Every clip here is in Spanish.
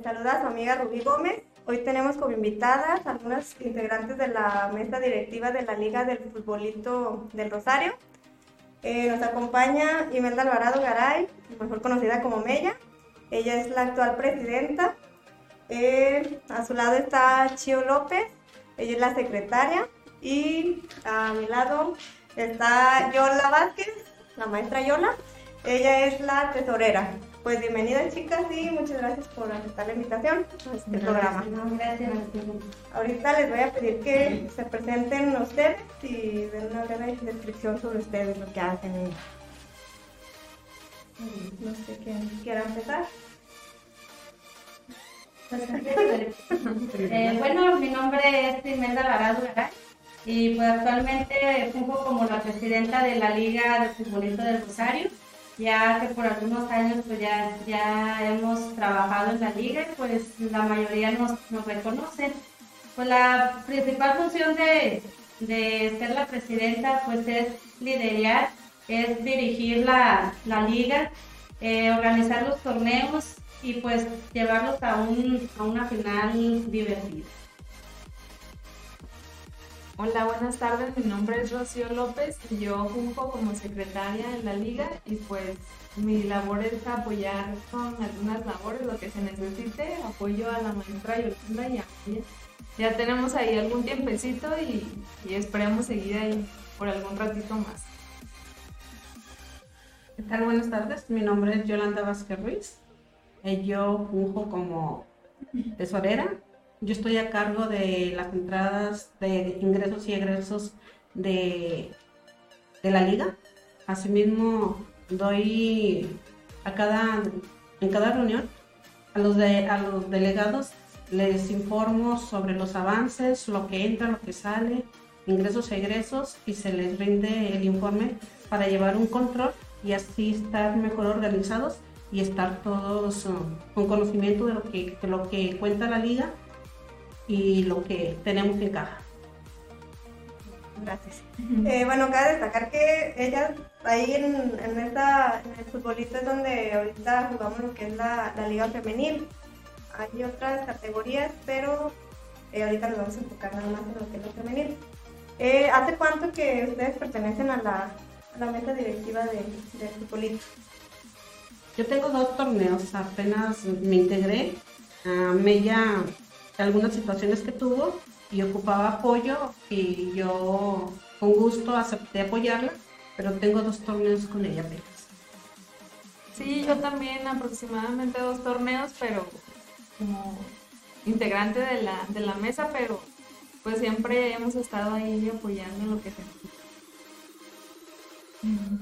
Me saluda a su amiga Rubí Gómez. Hoy tenemos como invitadas algunas integrantes de la mesa directiva de la Liga del Futbolito del Rosario. Eh, nos acompaña Imelda Alvarado Garay, mejor conocida como Mella. Ella es la actual presidenta. Eh, a su lado está Chio López, ella es la secretaria. Y a mi lado está Yola Vázquez, la maestra Yola. Ella es la tesorera. Pues bienvenidas chicas y muchas gracias por aceptar la invitación a este programa. gracias. Ahorita les voy a pedir que se presenten ustedes y den una breve descripción sobre ustedes, lo que hacen. No sé quién quiera empezar. Eh, bueno, mi nombre es Imelda Alvarado Garay y pues actualmente funjo como la presidenta de la Liga de Futbolista del Rosario, ya que por algunos años pues ya, ya hemos trabajado en la liga pues la mayoría nos, nos reconocen. Pues la principal función de, de ser la presidenta pues es liderar, es dirigir la, la liga, eh, organizar los torneos y pues llevarlos a, un, a una final divertida. Hola, buenas tardes. Mi nombre es Rocío López y yo junto como secretaria en la liga y pues mi labor es apoyar con algunas labores, lo que se necesite, apoyo a la maestra Yolanda y a ella. Ya tenemos ahí algún tiempecito y, y esperemos seguir ahí por algún ratito más. ¿Qué tal? Buenas tardes. Mi nombre es Yolanda Vázquez Ruiz. Eh, Yo funjo como tesorera. Yo estoy a cargo de las entradas de ingresos y egresos de, de la liga. Asimismo, doy a cada, en cada reunión a los, de, a los delegados les informo sobre los avances, lo que entra, lo que sale, ingresos e egresos y se les rinde el informe para llevar un control y así estar mejor organizados y estar todos uh, con conocimiento de lo que, de lo que cuenta la liga y lo que tenemos en caja. Gracias. Eh, bueno, cabe destacar que ellas ahí en, en, esta, en el futbolista es donde ahorita jugamos lo que es la, la liga femenil. Hay otras categorías, pero eh, ahorita nos vamos a enfocar nada más en lo que es lo femenil. Eh, ¿Hace cuánto que ustedes pertenecen a la, a la mesa directiva de, de futbolista? Yo tengo dos torneos, apenas me integré. a Mella, algunas situaciones que tuvo y ocupaba apoyo y yo con gusto acepté apoyarla, pero tengo dos torneos con ella apenas. Sí, yo también aproximadamente dos torneos, pero como integrante de la, de la mesa, pero pues siempre hemos estado ahí apoyando en lo que se necesita.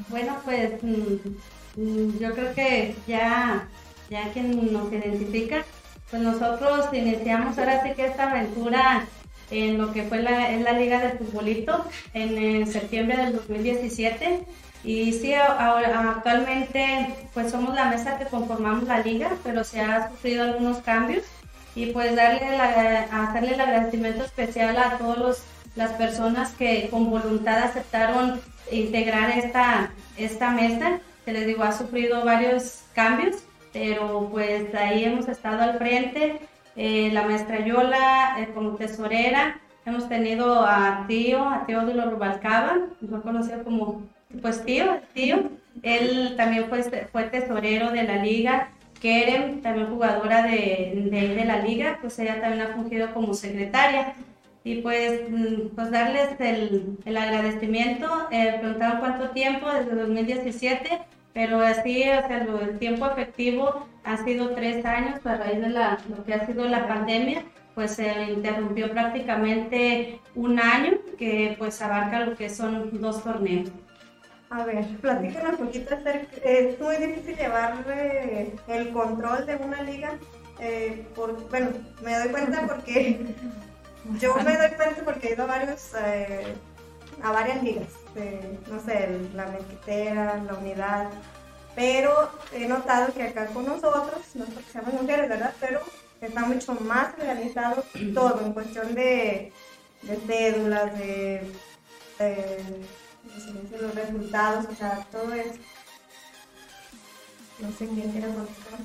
Bueno, pues mm, yo creo que ya, ya quien nos identifica, pues nosotros iniciamos ahora sí que esta aventura en lo que fue la, en la Liga de Futbolito en, septiembre del 2017. Y sí, ahora, actualmente pues somos la mesa que conformamos la liga, pero se ha sufrido algunos cambios. Y pues darle la, hacerle el agradecimiento especial a todas las personas que con voluntad aceptaron integrar esta, esta mesa, que les digo, ha sufrido varios cambios, pero pues ahí hemos estado al frente eh, la maestra Yola eh, como tesorera. Hemos tenido a Tío, a Teodulo Rubalcaba, mejor conocido como pues Tío, Tío. Él también fue, fue tesorero de la liga. Kerem, también jugadora de, de, de, la liga, pues ella también ha fungido como secretaria. Y pues, mm, pues darles el, el agradecimiento. Eh, preguntaron cuánto tiempo, desde 2017 pero así, o sea, el tiempo efectivo ha sido tres años a raíz de la, lo que ha sido la pandemia, pues se interrumpió prácticamente un año que pues abarca lo que son dos torneos. A ver, platícanos un poquito acerca, es muy difícil llevar eh, el control de una liga, eh, por, bueno, me doy cuenta porque, yo me doy cuenta porque he ido a varios, eh, a varias ligas, no sé, la mezquitera, la unidad, pero he notado que acá con nosotros, no porque seamos mujeres, ¿verdad? Pero está mucho más organizado todo en cuestión de, de cédulas, de, los resultados, o sea, todo eso. No sé quién quiere contestar.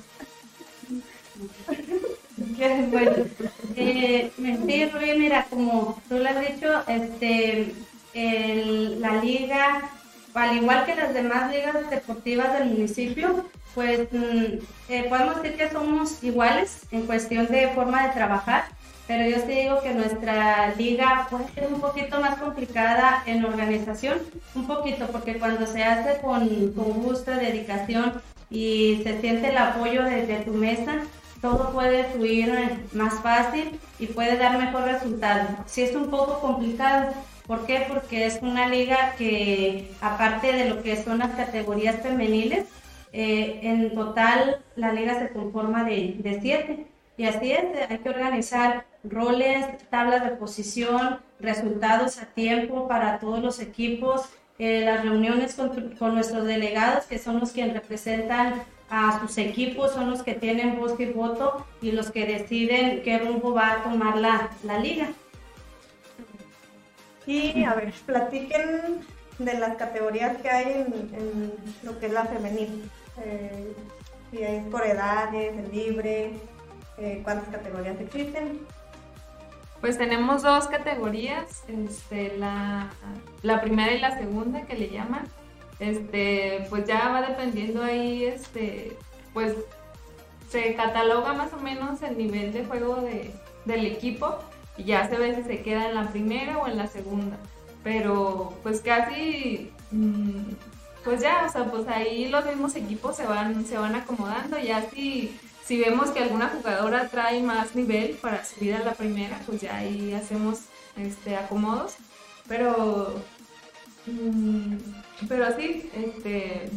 bueno, eh, mira, como tú lo has dicho, este, el- la liga, al igual que las demás ligas deportivas del municipio, pues mm, eh, podemos decir que somos iguales en cuestión de forma de trabajar, pero yo sí digo que nuestra liga puede ser un poquito más complicada en organización, un poquito, porque cuando se hace con, con gusto, dedicación y se siente el apoyo desde tu mesa, todo puede fluir eh, más fácil y puede dar mejor resultado. Sí es un poco complicado. ¿Por qué? Porque es una liga que, aparte de lo que son las categorías femeniles, eh, en total la liga se conforma de, de siete. Y así es, hay que organizar roles, tablas de posición, resultados a tiempo para todos los equipos, eh, las reuniones con, con nuestros delegados, que son los que representan a sus equipos, son los que tienen voz y voto y los que deciden qué rumbo va a tomar la, la liga. Y a ver, platiquen de las categorías que hay en, lo que es la femenil. Eh, si hay por edades, en libre, eh, cuántas categorías existen. Pues tenemos dos categorías, este, la, la primera y la segunda que le llaman. Este, pues ya va dependiendo ahí, este, pues se cataloga más o menos el nivel de juego de, del equipo y ya se ve si se queda en la primera o en la segunda. Pero pues casi, mm, pues ya, o sea, pues ahí los mismos equipos se van, se van acomodando, ya si, si vemos que alguna jugadora trae más nivel para subir a la primera, pues ya ahí hacemos este, acomodos. Pero Mm, pero sí, este,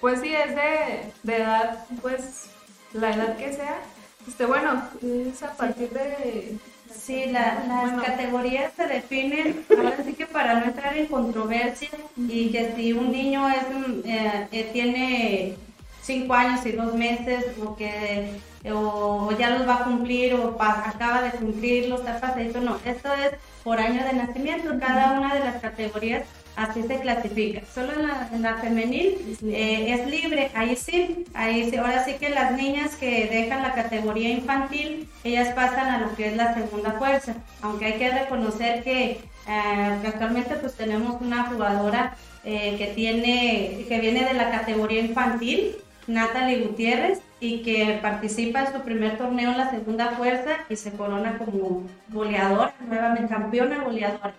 pues sí, es de, de edad, pues la edad que sea. Este, bueno, es a partir de... Sí, la- las Bueno. categorías se definen, ahora sí que para no entrar en controversia, y que si un niño es, eh, eh, tiene cinco años y dos meses, o que o ya los va a cumplir, o pa- acaba de cumplirlos, está pasadito, no, esto es por año de nacimiento, cada una de las categorías así se clasifica. Solo en la, la femenil Es libre. eh, es libre, ahí sí, ahí sí. Ahora sí que las niñas que dejan la categoría infantil, ellas pasan a lo que es la segunda fuerza. Aunque hay que reconocer que, eh, actualmente pues tenemos una jugadora eh, que tiene, que viene de la categoría infantil, Natalie Gutiérrez, y que participa en su primer torneo en la segunda fuerza y se corona como goleadora, nuevamente campeona goleadora.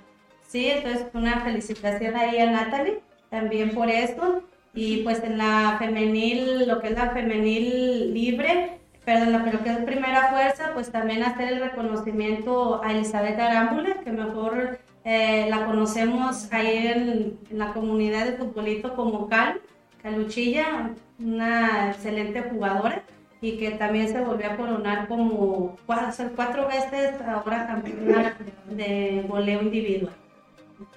Sí, entonces una felicitación ahí a Natalie también por esto. Y pues en la femenil, lo que es la femenil libre, perdón, lo que- es primera fuerza, pues también hacer el reconocimiento a Elizabeth Arámbula, que mejor eh, la conocemos ahí en, la comunidad de futbolito como Cal, Caluchilla, una excelente jugadora y que también se volvió a coronar como cuatro, cuatro veces ahora campeona de goleo individual.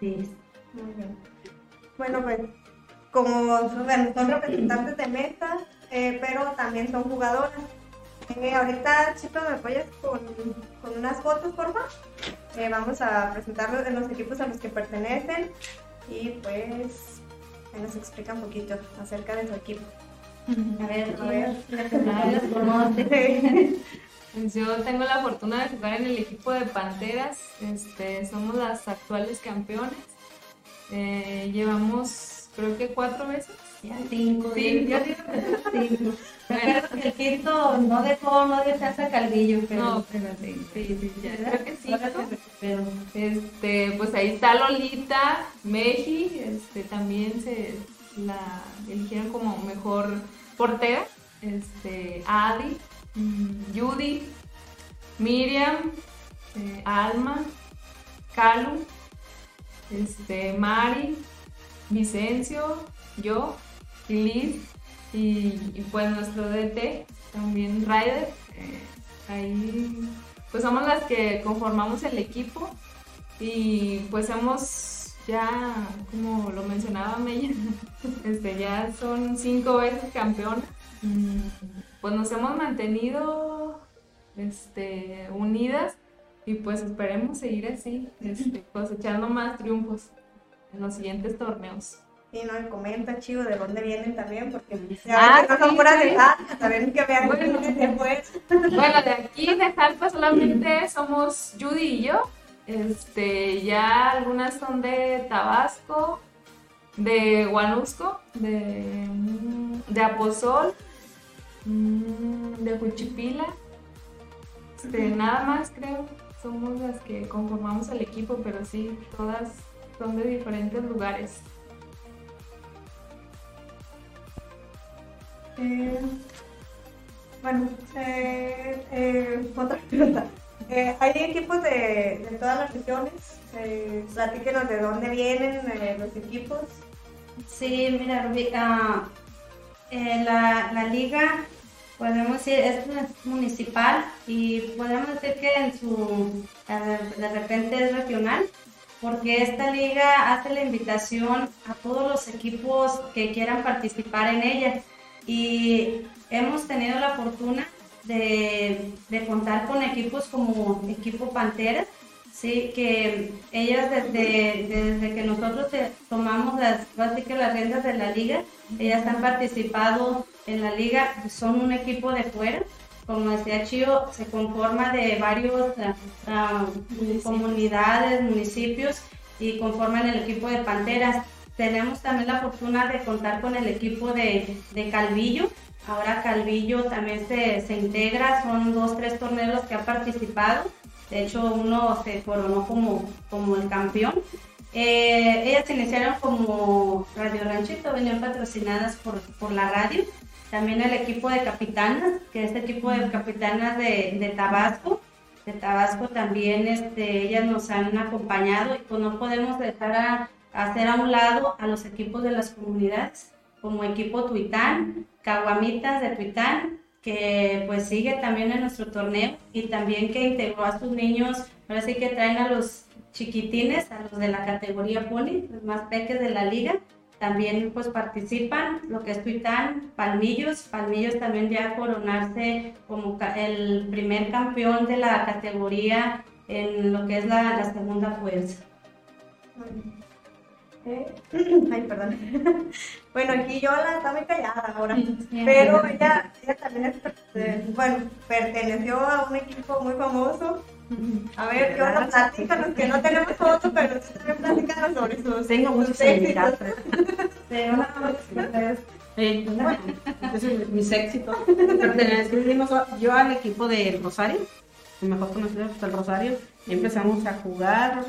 Es. Muy bien. Bueno, pues como son, bueno, son representantes de mesa, eh, pero también son jugadoras. Eh, ahorita, chicos, ¿me apoyas con, con unas fotos, por favor? Eh, vamos a presentarlos de los equipos a los que pertenecen y pues nos explica un poquito acerca de su equipo. A ver, A ver. a ver, los conoce. Pues yo tengo la fortuna de jugar en el equipo de Panteras. Este, somos las actuales campeones. Eh, llevamos, creo que cuatro veces. Ya cinco, Cinco. que cinco. Que el quinto no dejó, no dejó hasta Calvillo, pero... No, pero sí, sí, sí, ya, creo que sí. Recuperó. Este, pues ahí está Lolita, Meji, este, también se la eligieron como mejor portera. Este, Adi, Judy, Miriam, eh, Alma, Calu, este, Mari, Vicencio, yo, Liz, y, y pues nuestro DT, también Ryder. eh, ahí pues somos las que conformamos el equipo y pues hemos ya, como lo mencionaba Mella, este, ya son cinco veces campeonas. Pues nos hemos mantenido este, unidas y pues esperemos seguir así, este, cosechando más triunfos en los siguientes torneos. Y comenta, chivo, de dónde vienen también, porque ya Ah, que no son sí, puras sí. de Jalpa, también que vean Bueno. fue. Bueno, de aquí de Jalpa solamente somos Judy y yo. Este, ya algunas son de Tabasco, de Huanusco, de, mm, de Aposol, de Juchipila. Este, nada más creo, somos las que conformamos el equipo, pero sí, todas son de diferentes lugares. Eh, bueno, eh, eh, otra pregunta. Eh, ¿Hay equipos de, de todas las regiones? Eh, platíquenos de dónde vienen eh, los equipos. Sí, mira, Rubí, ah, eh, la, la liga, podemos decir, es municipal y podemos decir que en su, de repente es regional, porque esta liga hace la invitación a todos los equipos que quieran participar en ella. Y hemos tenido la fortuna de, de contar con equipos como Equipo Panteras, Sí, que ellas desde, desde que nosotros eh, tomamos las, así que las riendas de la liga, ellas han participado en la liga, son un equipo de fuera, como decía Chío, se conforma de varios ah, ah, comunidades, municipios y conforman el equipo de Panteras. Tenemos también la fortuna de contar con el equipo de, de Calvillo. Ahora Calvillo también se, se integra, son dos, tres torneos los que ha participado. De hecho, uno se coronó como, como el campeón. Eh, ellas iniciaron como Radio Ranchito, venían patrocinadas por, por la radio. También el equipo de capitanas, que es el equipo de capitanas de, de Tabasco. De Tabasco también este, ellas nos han acompañado y pues no podemos dejar a, hacer a un lado a los equipos de las comunidades, como equipo Tuitán, Caguamitas de Tuitán, que pues sigue también en nuestro torneo y también que integró a sus niños, ahora sí que traen a los chiquitines, a los de la categoría pony, los más peques de la liga, también pues participan, lo que es Tuitán, Palmillos, Palmillos también ya coronarse como el primer campeón de la categoría en lo que es la segunda fuerza. Eh, Ay, perdón. bueno, aquí Yola está muy callada ahora. Pero ella, ella también es, eh, bueno, perteneció a un equipo muy famoso. A ver, Yola, platícanos, que no tenemos foto, pero también sobre sus, Tengo muchos éxitos. Eh, bueno, entonces mis éxitos. Pertenecimos yo al equipo del Rosario, el mejor conocido del Rosario. y Empezamos a jugar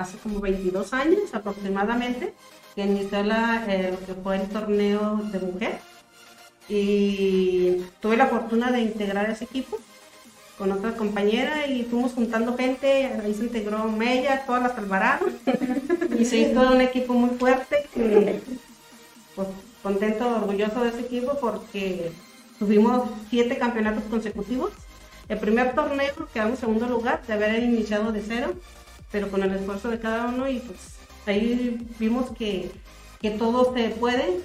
hace como 22 años aproximadamente, que inició la, eh, lo que fue el torneo de mujer. Y tuve la fortuna de integrar ese equipo con otra compañera y fuimos juntando gente, ahí se integró Mella, todas las Alvarado, y se hizo un equipo muy fuerte que pues, contento, orgulloso de ese equipo porque tuvimos siete campeonatos consecutivos. El primer torneo quedamos en segundo lugar de haber iniciado de cero, pero con el esfuerzo de cada uno y pues ahí vimos que, que todo se puede,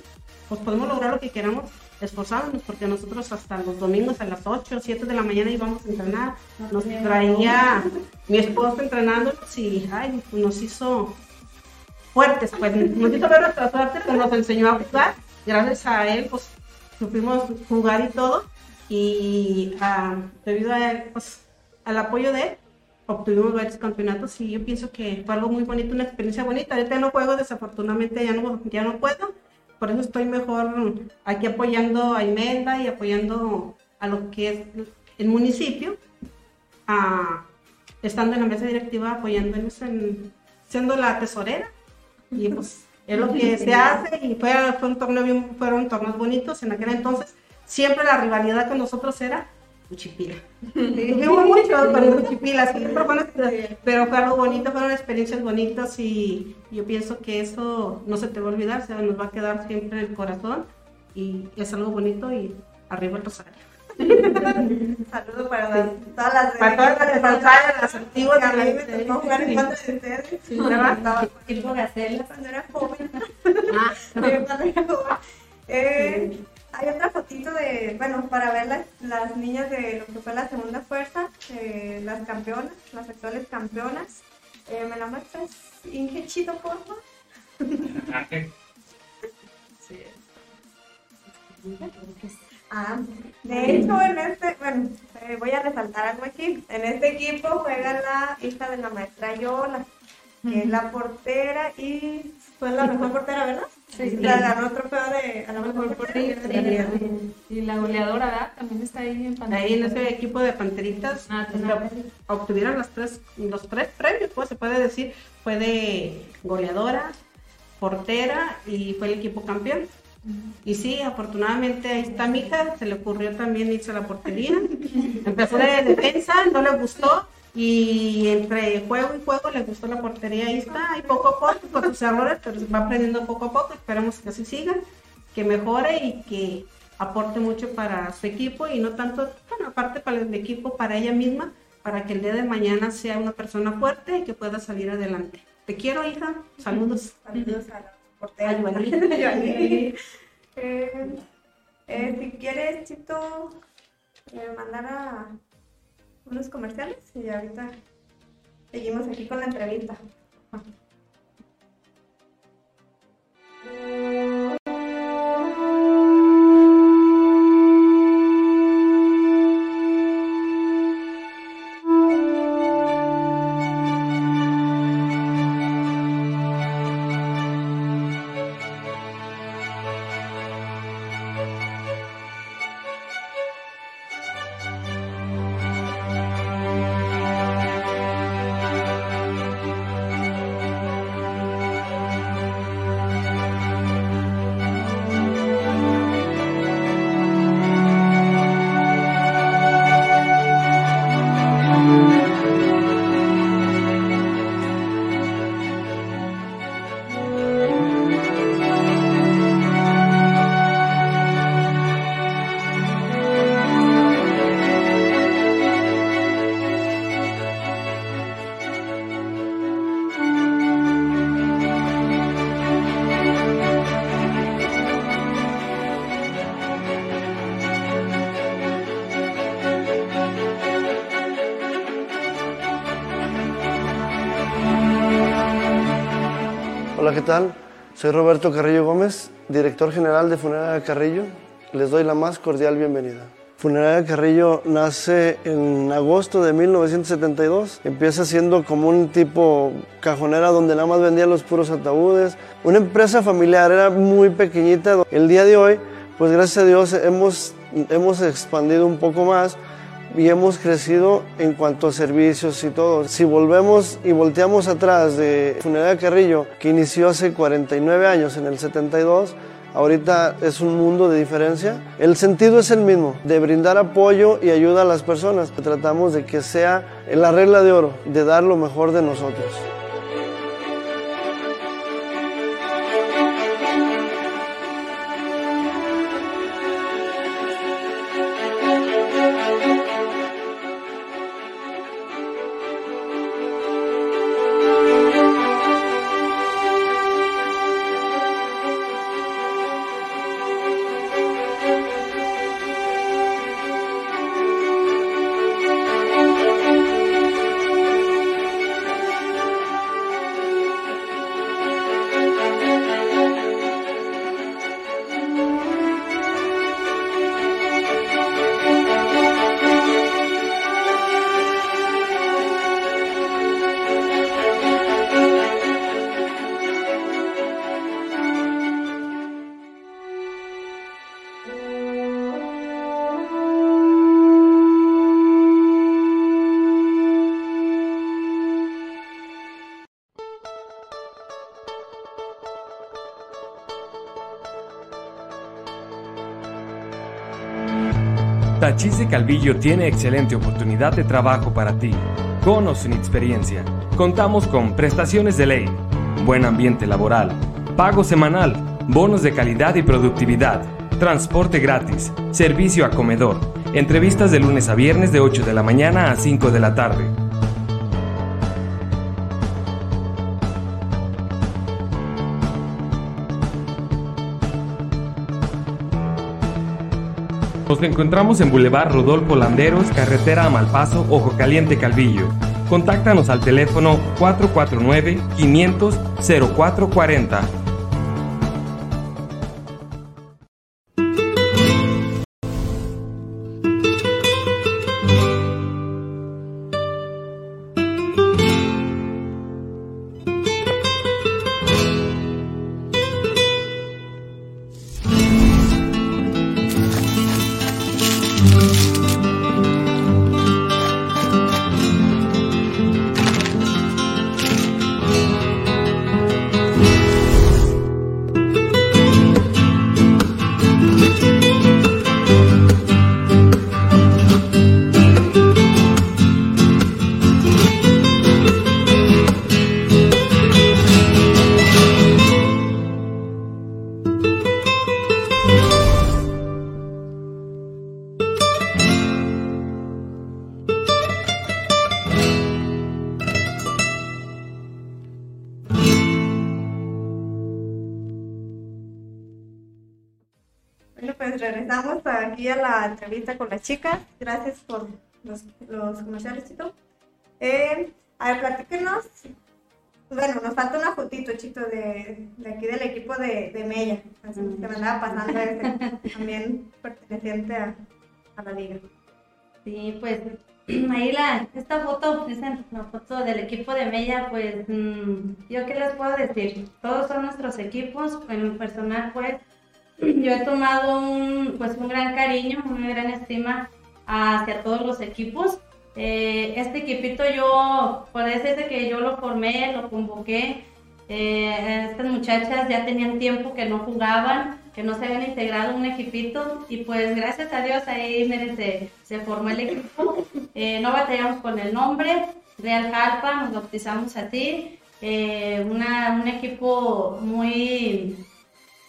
pues podemos lograr lo que queramos esforzándonos porque nosotros hasta los domingos a las 8 o 7 de la mañana íbamos a entrenar. Nos traía mi esposo entrenándonos y ay, nos hizo fuertes, pues nos hizo ver nuestra suerte, pero nos enseñó a jugar. Gracias a él, pues supimos jugar y todo. Y ah, debido a él, pues, al apoyo de él, obtuvimos varios campeonatos y yo pienso que fue algo muy bonito, una experiencia bonita. Ahorita no juego, desafortunadamente ya no, ya no puedo. Por eso estoy mejor aquí apoyando a Imelda y apoyando a lo que es el municipio, ah, estando en la mesa directiva apoyándonos en siendo la tesorera y pues es lo que se hace y fue, fue un torneo bien, fueron torneos bonitos en aquel entonces siempre la rivalidad con nosotros era Uchipila mucho Uchipila siempre fue una- pero fue algo bonito fueron experiencias bonitas y yo pienso que eso no se te va a olvidar o sea, nos va a quedar siempre en el corazón y es algo bonito y arriba el rosario Un saludo para las- todas las Para todas las Rosario, las antiguas que a de mí la- me tocó jugar en sí. contra de ustedes. Sí, Gacela. cuando era joven. Ah, Sí, cuando era joven. Eh, hay otra fotito de, bueno, para ver las, las niñas de lo que fue la segunda fuerza, eh, las campeonas, las actuales campeonas. Eh, ¿Me la muestras, Inge Chito, por favor? Sí. Ah, de hecho, en este, bueno, eh, voy a resaltar algo aquí. En este equipo juega la hija de la maestra Yola, que es la portera y fue la mejor portera, ¿verdad? Sí. La ganó trofeo de a la mejor portera. Y la goleadora, ¿verdad? También está ahí en pantalla. Ahí en ese equipo de Panteritas Ah, obtuvieron los tres, los tres premios, pues se puede decir. Fue de goleadora, portera y fue el equipo campeón. Y sí, afortunadamente ahí está mi hija, se le ocurrió también irse a la portería. Empezó de defensa, no le gustó. Y entre juego y juego le gustó la portería, ahí está, y poco a poco, con sus errores, pero se va aprendiendo poco a poco, esperemos que así siga, que mejore y que aporte mucho para su equipo y no tanto, bueno, aparte para el equipo, para ella misma, para que el día de mañana sea una persona fuerte y que pueda salir adelante. Te quiero, hija, saludos. Saludos a la portera. Ay, bueno. Eh, eh, si quieres, Chito, eh, mandar a unos comerciales y ahorita seguimos aquí con la entrevista. ¿Qué tal? Soy Roberto Carrillo Gómez, director general de Funeraria Carrillo. Les doy la más cordial bienvenida. Funeraria Carrillo nace en agosto de 1972. Empieza siendo como un tipo cajonera donde nada más vendía los puros ataúdes. Una empresa familiar, era muy pequeñita. El día de hoy, pues gracias a Dios hemos, hemos expandido un poco más y hemos crecido en cuanto a servicios y todo. Si volvemos y volteamos atrás de Funeraria Carrillo, que inició hace 49 años, en el 72, ahorita es un mundo de diferencia. El sentido es el mismo, de brindar apoyo y ayuda a las personas. Tratamos de que sea la regla de oro, de dar lo mejor de nosotros. Tachís de Calvillo tiene excelente oportunidad de trabajo para ti. Con o sin experiencia, contamos con prestaciones de ley, buen ambiente laboral, pago semanal, bonos de calidad y productividad, transporte gratis, servicio a comedor, entrevistas de lunes a viernes de 8 de la mañana a 5 de la tarde. Nos encontramos en Boulevard Rodolfo Landeros, carretera a Malpaso, Ojo Caliente, Calvillo. Contáctanos al teléfono 449-500-0440. La entrevista con las chicas. Gracias por los, los comerciales, Chito. Eh, a ver, platíquenos. Bueno, nos falta una fotito, Chito, de, de aquí del equipo de, de Mella. Que me andaba pasando este, también perteneciente a, a la liga. Sí, pues ahí la, esta foto, esa, la foto del equipo de Mella, pues mm, yo qué les puedo decir, todos son nuestros equipos, en personal pues yo he tomado un, pues un gran cariño, una gran estima hacia todos los equipos. Eh, este equipito yo, puede ser que yo lo formé, lo convoqué, eh, estas muchachas ya tenían tiempo que no jugaban, que no se habían integrado un equipito y pues gracias a Dios ahí miren, se, se formó el equipo. Eh, no batallamos con el nombre, Real Jalpa, nos bautizamos a ti, eh, una, un equipo muy,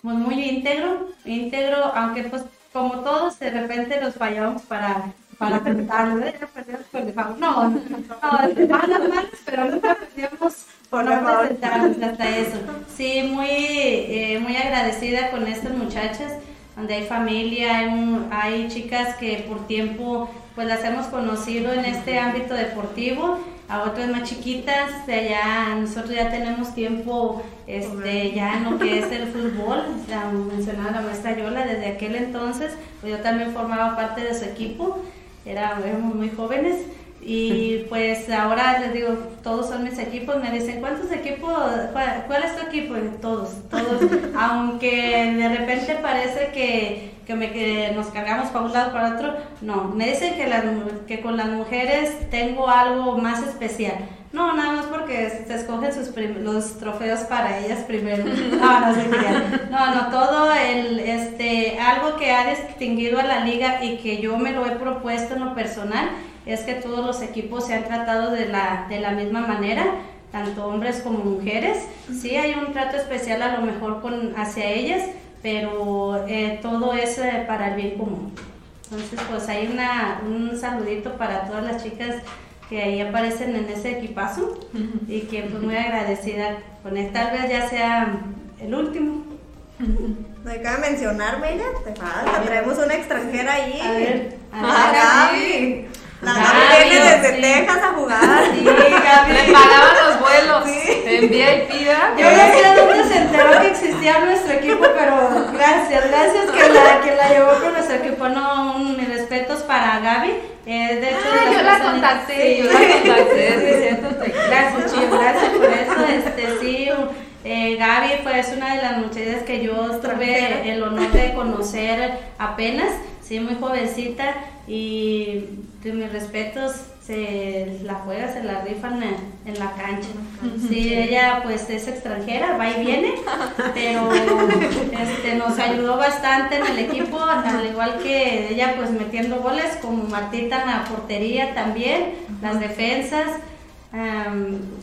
muy, muy íntegro, íntegro, aunque pues como todos de repente nos fallamos para para preguntarnos, ¿eh? Default. No, no, no, malas, malas, pero nunca perdíamos por no presentarnos hasta eso. Sí, muy, eh, muy agradecida con estas muchachas, donde hay familia, hay, un- hay chicas que por tiempo pues las hemos conocido en este ámbito deportivo, a otras más chiquitas, de allá nosotros ya tenemos tiempo este, ya en lo que es el fútbol, la mencionaba la maestra Yola, desde aquel entonces, pues yo también formaba parte de su equipo, éramos muy jóvenes y pues ahora les digo, todos son mis equipos, me dicen, ¿cuántos equipos, cuál, cuál es tu equipo? Y todos, todos, aunque de repente parece que, que, me, que nos cargamos para un lado para otro, no, me dicen que, las que con las mujeres tengo algo más especial. No, nada más porque se escogen sus los trofeos para ellas primero. No, no. No, no, todo el, este, algo que ha distinguido a la liga y que yo me lo he propuesto en lo personal es que todos los equipos se han tratado de la, de la misma manera, tanto hombres como mujeres. Sí hay un trato especial a lo mejor con, hacia ellas, pero eh, todo es eh, para el bien común. Entonces, pues hay una, un saludito para todas las chicas que ahí aparecen en ese equipazo y que pues muy agradecida con él. Tal vez ya sea el último. No hay que mencionar, Mella, te falta. Traemos una extranjera ahí. A ver, a ver, Ah. La Gaby, desde sí. Texas a jugar. Sí, Gaby. Le pagaban los vuelos en VIP. Yo no sé dónde se enteró que existía nuestro equipo, pero gracias, gracias que la, que la llevó con nuestro equipo. No, mis respetos para Gaby. Eh, de hecho, Ah, yo la contacté, Sí, yo la contacté, sí, es cierto. te- Gracias, Chío, gracias por eso. Este, sí, eh, Gaby fue es una de las muchachas que yo tuve el honor de conocer apenas, sí, muy jovencita y de mis respetos, se la juega, se la rifan en, en la cancha. Sí, ella pues es extranjera, va y viene, pero este, nos ayudó bastante en el equipo, al igual que ella pues metiendo goles, como Martita en la portería también, las defensas,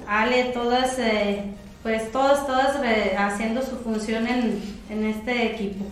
Ale, todas, eh, pues todas, todas eh, haciendo su función en, en este equipo.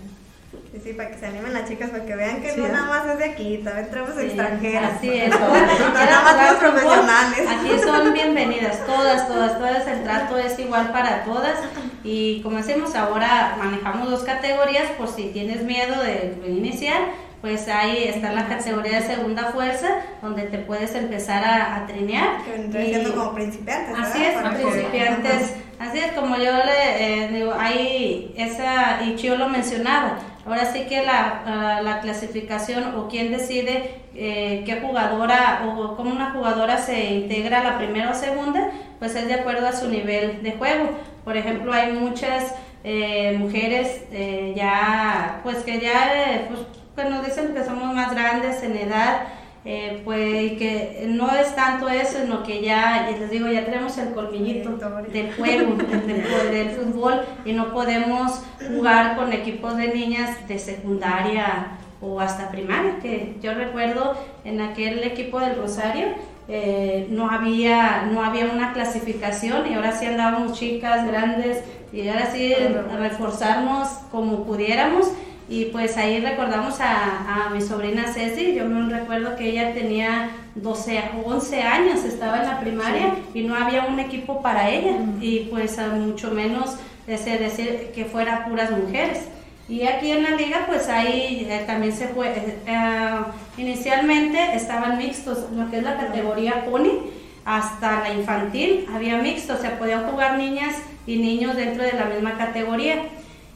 Sí, sí, para que se animen las chicas, para que vean que Sí, no ¿no? nada más es de aquí, también tenemos Sí, extranjeras. Así es. No nada más los profesionales. Aquí son bienvenidas, todas, todas, todas. El trato es igual para todas. Y como decimos, ahora manejamos dos categorías por si tienes miedo de iniciar. Pues ahí está la categoría de segunda fuerza, donde te puedes empezar a, a trinear. Que Y- como principiantes. Así ¿verdad? es, principiantes. Así es, como yo le eh, digo, hay esa, y Chio lo mencionaba, ahora sí que la, ah, la clasificación o quién decide eh, qué jugadora o cómo una jugadora se integra a la primera o segunda, pues es de acuerdo a su nivel de juego. Por ejemplo, hay muchas eh, mujeres eh, ya, pues que ya, eh, pues, que nos dicen que somos más grandes en edad, eh, pues que no es tanto eso, sino que ya, les digo, ya tenemos el colmillito del juego, del fútbol, y no podemos jugar con equipos de niñas de secundaria o hasta primaria, que yo recuerdo en aquel equipo del Rosario, eh, no, había, no había una clasificación y ahora sí andábamos chicas grandes y ahora sí reforzarnos como pudiéramos y pues ahí recordamos a, a mi sobrina Ceci, yo me recuerdo que ella tenía 12, o 11 años, estaba en la primaria y no había un equipo para ella y pues a mucho menos ese decir que fuera puras mujeres. Y aquí en la liga, pues ahí eh, también se fue, eh, eh, inicialmente estaban mixtos, lo que es la categoría pony, hasta la infantil había mixtos, o sea, podían jugar niñas y niños dentro de la misma categoría.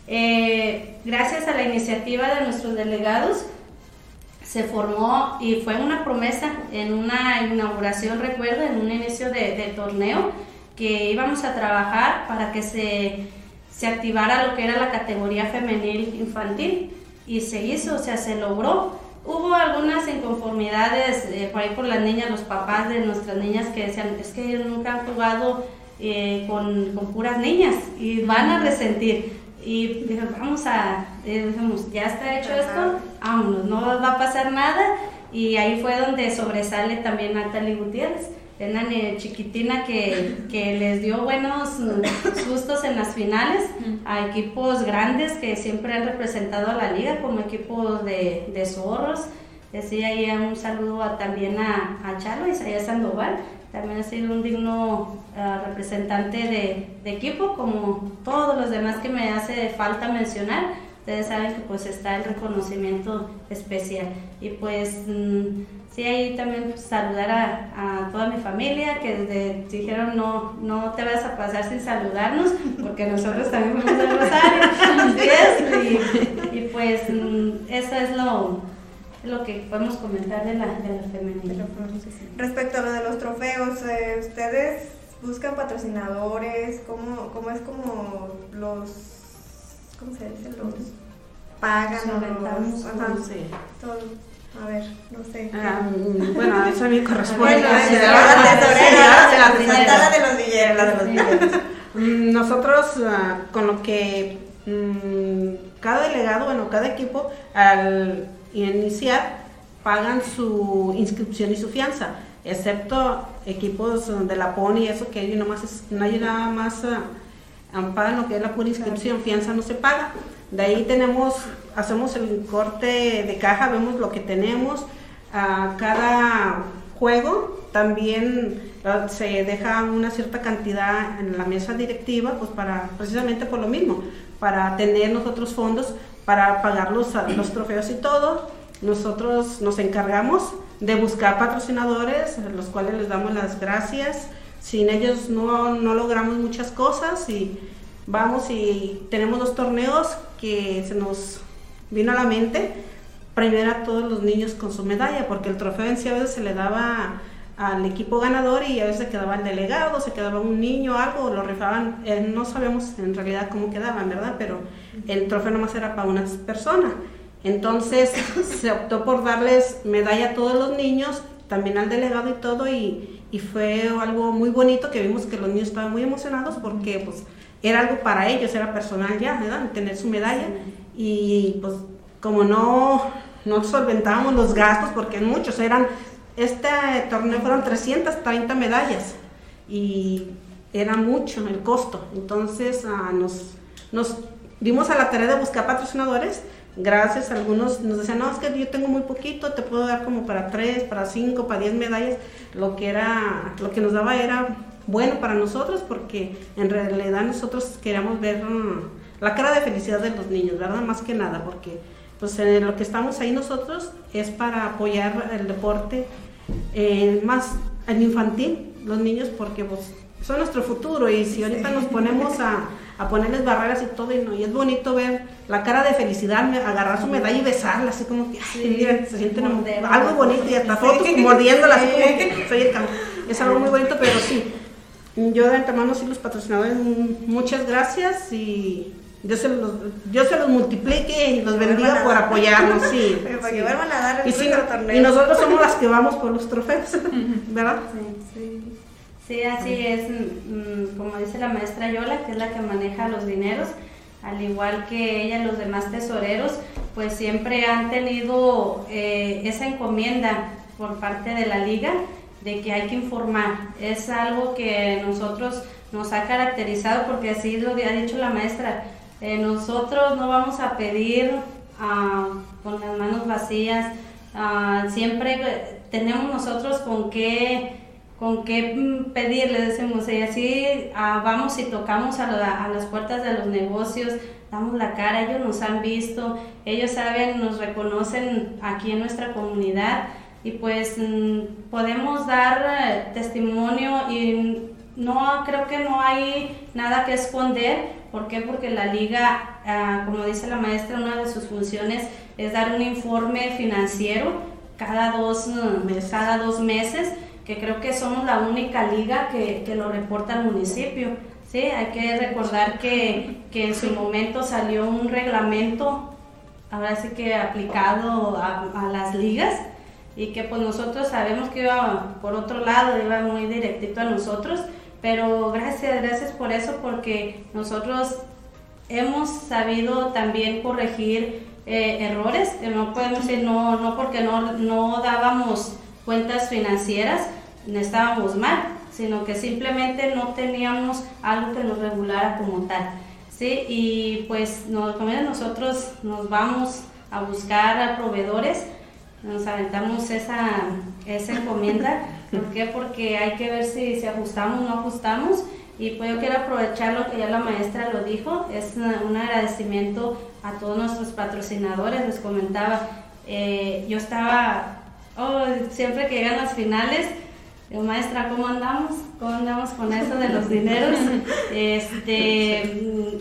Gracias a la iniciativa de nuestros delegados, se formó y fue una promesa en una inauguración, recuerdo, en un inicio de torneo, que íbamos a trabajar para que se se activara lo que era la categoría femenil infantil y se hizo, o sea, se logró. Hubo algunas inconformidades eh, por ahí por las niñas, los papás de nuestras niñas que decían, es que ellos nunca han jugado eh, con, con, puras niñas y van a resentir. Y dijimos, vamos a, eh, dijimos, ya está hecho esto, vámonos, no va a pasar nada. Y ahí fue donde sobresale también Natalie Gutiérrez una chiquitina que, que, les dio buenos sustos en las finales a equipos grandes que siempre han representado a la liga, como equipos de, de zorros. Decía ahí un saludo también a, a Chalo Isaías Sandoval, también ha sido un digno ah, representante de, equipo, como todos los demás que me hace falta mencionar. Ustedes saben que pues está el reconocimiento especial. Y pues mm, sí, ahí también pues, saludar a, toda mi familia que desde dijeron no, no te vas a pasar sin saludarnos, porque nosotros también fuimos del Rosario, y, pues mm, eso es lo, lo que podemos comentar de la, de la femenina. Respecto a lo de los trofeos, eh, ¿ustedes buscan patrocinadores? ¿Cómo, ¿Cómo es como los, ¿cómo se dice? Los pagan o los, ajá, sí. todo. A ver, no sé. Ah, bueno, eso a mí corresponde. Bueno, la tesorera, de los billetes. Mm, nosotros, ah, con lo que mm, cada delegado, bueno, cada equipo, al iniciar, pagan su inscripción y su fianza, excepto equipos de la PONI y eso que hay nomás no hay nada más, uh, pagan lo que es la pura inscripción, fianza no se paga. De ahí tenemos, hacemos el corte de caja, vemos lo que tenemos. A cada juego también ah, se deja una cierta cantidad en la mesa directiva, pues para, precisamente por lo mismo, para tener nosotros fondos para pagar los, los trofeos y todo. Nosotros nos encargamos de buscar patrocinadores, a los cuales les damos las gracias. Sin ellos no, no logramos muchas cosas y vamos y tenemos dos torneos que se nos vino a la mente premiar a todos los niños con su medalla, porque el trofeo en sí a se le daba al equipo ganador y a veces quedaba el delegado, se quedaba un niño, algo, lo rifaban, eh, no sabemos en realidad cómo quedaban, ¿verdad? Pero el trofeo nomás era para una persona. Entonces se optó por darles medalla a todos los niños, también al delegado y todo, y, y fue algo muy bonito que vimos que los niños estaban muy emocionados porque pues era algo para ellos, era personal ya, ¿verdad? Tener su medalla. Y pues como no, no solventábamos los gastos, porque muchos eran, este torneo fueron 330 medallas y era mucho el costo. Entonces ah, nos, nos dimos a la tarea de buscar patrocinadores. Gracias, algunos nos decían, no, es que yo tengo muy poquito, te puedo dar como para 3, para 5, para 10 medallas. Lo que, era, lo que nos daba era bueno para nosotros porque en realidad nosotros queríamos ver mm, la cara de felicidad de los niños, ¿verdad? Más que nada, porque pues en lo que estamos ahí nosotros es para apoyar el deporte eh, más en infantil, los niños, porque pues son nuestro futuro y si ahorita nos ponemos a, a ponerles barreras y todo y, no, y es bonito ver la cara de felicidad, agarrar su medalla y besarla, así como que, ay, mira, se sienten algo bonito y hasta fotos mordiéndola, así como que soy el Es algo muy bonito, pero sí, yo de antemano sí los patrocinadores, muchas gracias y Dios se los, Dios se los multiplique y los bendiga por apoyarnos, sí. y, nosotros somos las que vamos por los trofeos, ¿verdad? Sí, sí. así es, mm, como dice la maestra Yola, que es la que maneja los dineros, al igual que ella, los demás tesoreros, pues siempre han tenido eh, esa encomienda por parte de la liga de que hay que informar. Es algo que nosotros nos ha caracterizado porque así lo ha dicho la maestra. Eh, nosotros no vamos a pedir ah, con las manos vacías. Ah, siempre tenemos nosotros con qué con qué pedir, le decimos, y así ah, vamos y tocamos a, las puertas de los negocios, damos la cara, ellos nos han visto, ellos saben, nos reconocen aquí en nuestra comunidad y pues mm, podemos dar eh, testimonio y no creo que no hay nada que esconder. ¿Por qué? Porque la liga, ah, como dice la maestra, una de sus funciones es dar un informe financiero cada dos, mm, cada dos meses, que creo que somos la única liga que, que lo reporta al municipio. Sí, hay que recordar que, que, en su momento salió un reglamento, ahora sí que aplicado a, a las ligas, y que pues nosotros sabemos que iba por otro lado, iba muy directito a nosotros, pero gracias, gracias por eso, porque nosotros hemos sabido también corregir eh, errores, no podemos decir no, no porque no, no dábamos cuentas financieras, no estábamos mal, sino que simplemente no teníamos algo que nos regulara como tal. ¿sí? Y pues nos, nosotros nos vamos a buscar a proveedores, nos aventamos esa, esa encomienda. ¿Por qué? Porque hay que ver si, si ajustamos o no ajustamos. Y pues yo quiero aprovechar lo que ya la maestra lo dijo, es un agradecimiento a todos nuestros patrocinadores, les comentaba, eh, yo estaba, oh, siempre que llegan las finales, maestra, ¿cómo andamos? ¿Cómo andamos con eso de los dineros? Este,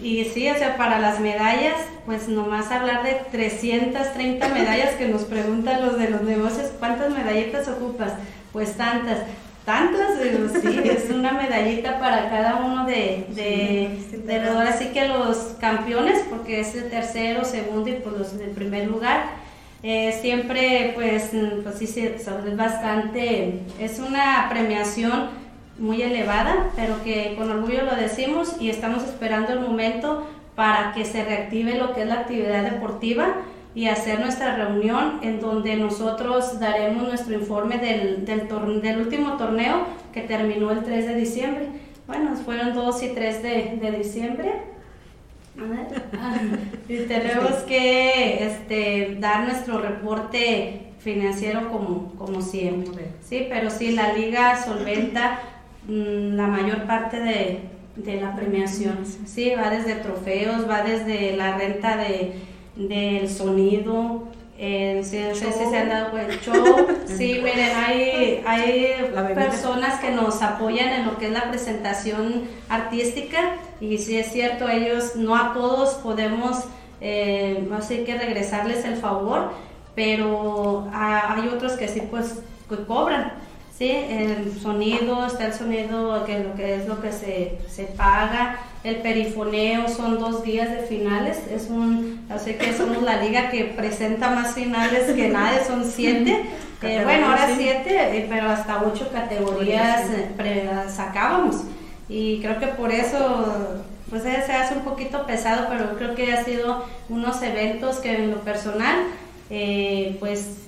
y sí, o sea, para las medallas, pues nomás hablar de 330 medallas que nos preguntan los de los negocios, ¿cuántas medallitas ocupas? Pues tantas. Tantas, sí, es una medallita para cada uno de, de, de ahora sí que los campeones, porque es el tercero, segundo y pues los del primer lugar eh, siempre, pues, pues sí, es bastante, es una premiación muy elevada, pero que con orgullo lo decimos y estamos esperando el momento para que se reactive lo que es la actividad deportiva y hacer nuestra reunión en donde nosotros daremos nuestro informe del, del, del último torneo que terminó el 3 de diciembre. Bueno, fueron 2 y 3 de, de diciembre y tenemos que este, dar nuestro reporte financiero como, como siempre. Sí, pero sí, la liga solventa mm, la mayor parte de, de, la premiación. Sí, va desde trofeos, va desde la renta de, del sonido, sé si se han dado cuenta. Show, sí, miren, hay, hay personas que nos apoyan en lo que es la presentación artística y sí es cierto, ellos no a todos podemos, eh, así que regresarles el favor, pero hay otros que sí pues que cobran. Sí, el sonido, está el sonido que lo que es lo que se, se paga, el perifoneo son dos días de finales. Es un, yo sé que somos la liga que presenta más finales que nadie, son siete. Eh, bueno, ahora siete, eh, pero hasta ocho categorías eh, sacábamos. Y creo que por eso pues se hace un poquito pesado, pero creo que ha sido unos eventos que en lo personal, pues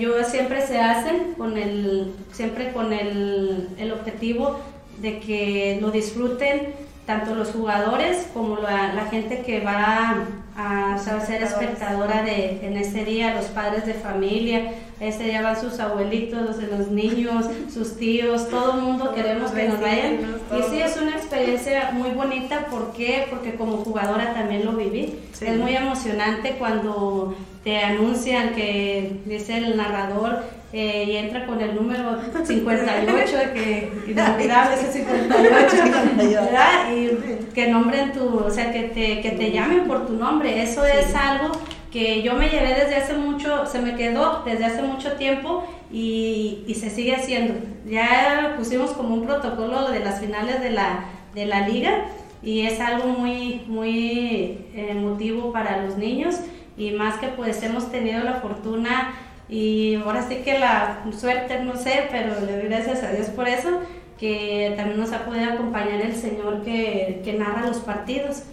yo siempre se hacen con el, siempre con el, el objetivo de que lo disfruten tanto los jugadores como la, gente que va a, ser espectadora de, en ese día, los padres de familia, ese día van sus abuelitos, los de los niños, sus tíos, todo el mundo queremos que nos vayan. Y sí, es una experiencia muy bonita, ¿por qué? Porque como jugadora también lo viví. Es muy emocionante cuando te anuncian que dice el narrador, eh, y entra con el número 58, que inolvidable ese 58, ¿verdad? Y que nombren tu, o sea, que te, que te llamen por tu nombre, eso es algo que yo me llevé desde hace mucho, se me quedó desde hace mucho tiempo y, y se sigue haciendo. Ya pusimos como un protocolo de las finales de la, de la liga y es algo muy, muy emotivo para los niños y más que pues hemos tenido la fortuna y ahora sí que la suerte, no sé, pero le doy gracias a Dios por eso, que también nos ha podido acompañar el Señor que, que narra los partidos,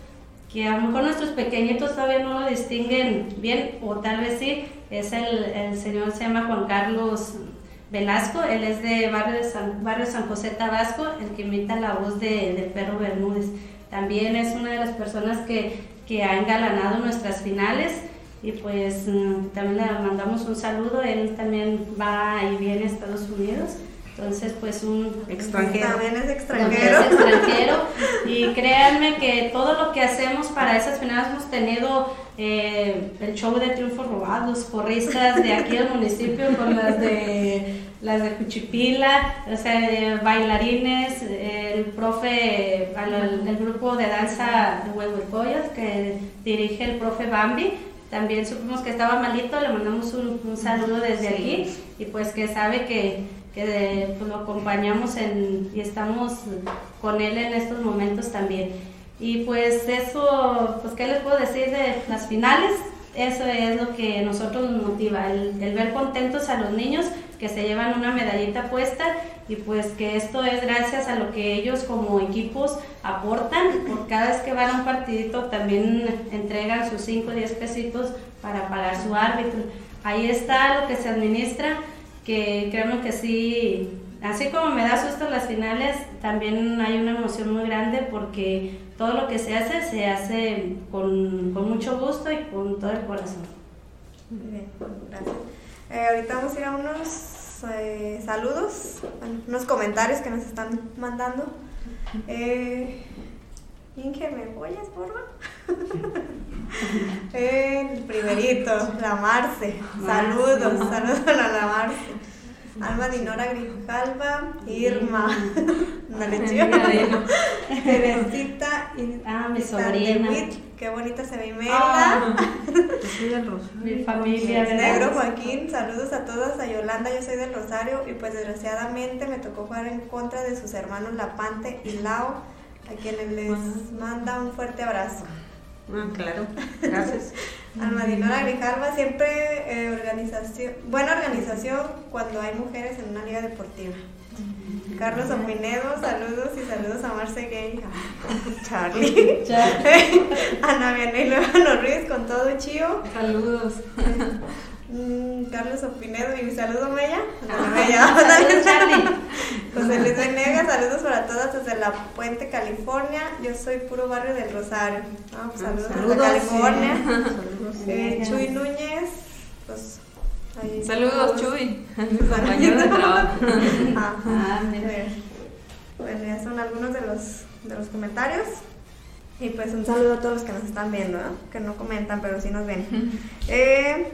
que a lo mejor nuestros pequeñitos todavía no lo distinguen bien, o tal vez sí, es el, el Señor, se llama Juan Carlos Velasco, él es de Barrio, de San, Barrio San José Tabasco, el que imita la voz de, de Perro Bermúdez. También es una de las personas que, que ha engalanado nuestras finales y pues mm, también le mandamos un saludo, él también va y viene a Estados Unidos, entonces pues un extranjero. También es también extranjero. es extranjero. Y créanme que todo lo que hacemos para esas finales hemos tenido eh, el show de triunfos robados, porristas de aquí del municipio con las de las de Cuchipila, o sea, de bailarines, el profe, el, grupo de danza de Huehuecoyas que dirige el profe Bambi. También supimos que estaba malito, le mandamos un, un saludo desde aquí y pues que sabe que, que pues, lo acompañamos en, y estamos con él en estos momentos también. Y pues eso, pues qué les puedo decir de las finales, eso es lo que nosotros nos motiva, el, ver contentos a los niños que se llevan una medallita puesta y pues que esto es gracias a lo que ellos como equipos aportan, por cada vez que van a un partidito también entregan sus 5 o 10 pesitos para pagar su árbitro. Ahí está lo que se administra, que créanme que sí, así como me da susto las finales, también hay una emoción muy grande porque todo lo que se hace se hace con, con mucho gusto y con todo el corazón. Muy bien, gracias. Eh, ahorita vamos a ir a unos eh, saludos, unos comentarios que nos están mandando. Eh, Inge, ¿me apoyas, por favor? El primerito, la Marce. Saludos, saludos a la Marce. Alma Dinora Grijalva, Irma, Dale, chido. Teresita Ah, mi sobrina. Qué bonita se ve Imelda. Ah, Yo soy del Rosario. mi familia, Negro ¿verdad? Joaquín, saludos a todos, a Yolanda, yo soy del Rosario y pues desgraciadamente me tocó jugar en contra de sus hermanos Lapante y Lao, a quienes les manda un fuerte abrazo. Ah, claro. Gracias. Almadinora Grijalva, siempre eh, organización, buena organización cuando hay mujeres en una liga deportiva. Carlos Opinedo, saludos y saludos a Marce Gay, a Charlie, Ana Vianey Levano Ruiz con todo chío. Saludos. Mm, Carlos Opinedo y mi saludo Mella. Ah, Mella. saludos, Charlie. José Luis Venegas, saludos para todas desde La Puente, California. Yo soy puro barrio del Rosario. Ah, pues saludos, Saludos. desde California. Saludos. Eh, Chuy Núñez, pues ahí- Saludos, Chuy, compañero de trabajo. Ajá. Ah, mira. Bueno, ya son algunos de los, de los comentarios. Y pues un saludo a todos los que nos están viendo, ¿no? que no comentan, pero sí nos ven. Eh,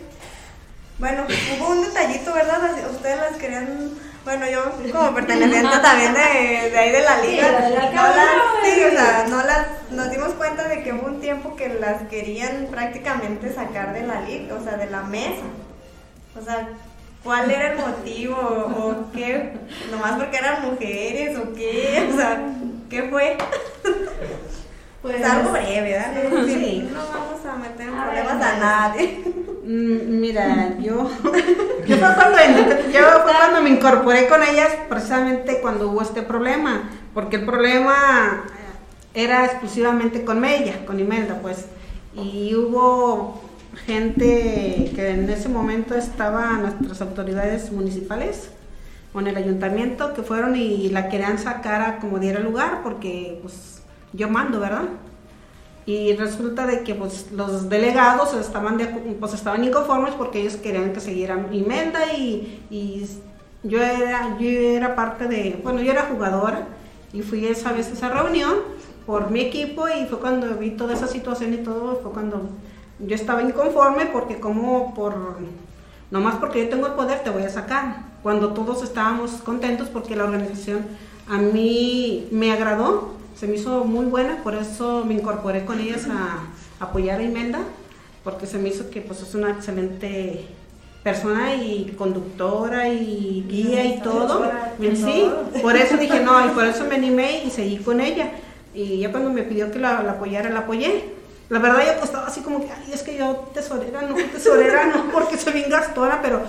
bueno, hubo un detallito, ¿verdad? Ustedes las querían, bueno, yo como perteneciente también de, de ahí de la liga, la no las, sí, o sea, no las, nos dimos cuenta de que hubo un tiempo que las querían prácticamente sacar de la liga, o sea, de la mesa. O sea, ¿cuál era el motivo? ¿O qué? ¿Nomás porque eran mujeres o qué? O sea, ¿qué fue? Pues algo breve, ¿verdad? No, Sí. no vamos a meter en problemas a nadie. Mm, Mira, yo, yo, fue cuando, yo fue cuando me incorporé con ellas, precisamente cuando hubo este problema, porque el problema era exclusivamente con ella, con Imelda, pues, y hubo gente que en ese momento estaban nuestras autoridades municipales con el ayuntamiento que fueron y la querían sacar a como diera lugar, porque pues yo mando, ¿verdad? Y resulta de que pues, los delegados estaban, de, pues, estaban inconformes porque ellos querían que siguiera Imelda y, y yo, era, yo era parte de, bueno, yo era jugadora y fui esa vez a esa reunión por mi equipo y fue cuando vi toda esa situación y todo, fue cuando yo estaba inconforme porque como por, nomás porque yo tengo el poder te voy a sacar, cuando todos estábamos contentos porque la organización a mí me agradó, se me hizo muy buena, por eso me incorporé con ellas a, apoyar a Imelda, porque se me hizo que pues es una excelente persona y conductora y guía y todo. Sí, por eso dije no, y por eso me animé y seguí con ella. Y ya cuando me pidió que la, la apoyara, la apoyé. La verdad yo estaba así como que, ay, es que yo tesorera, no, tesorera, no, porque soy bien gastona, pero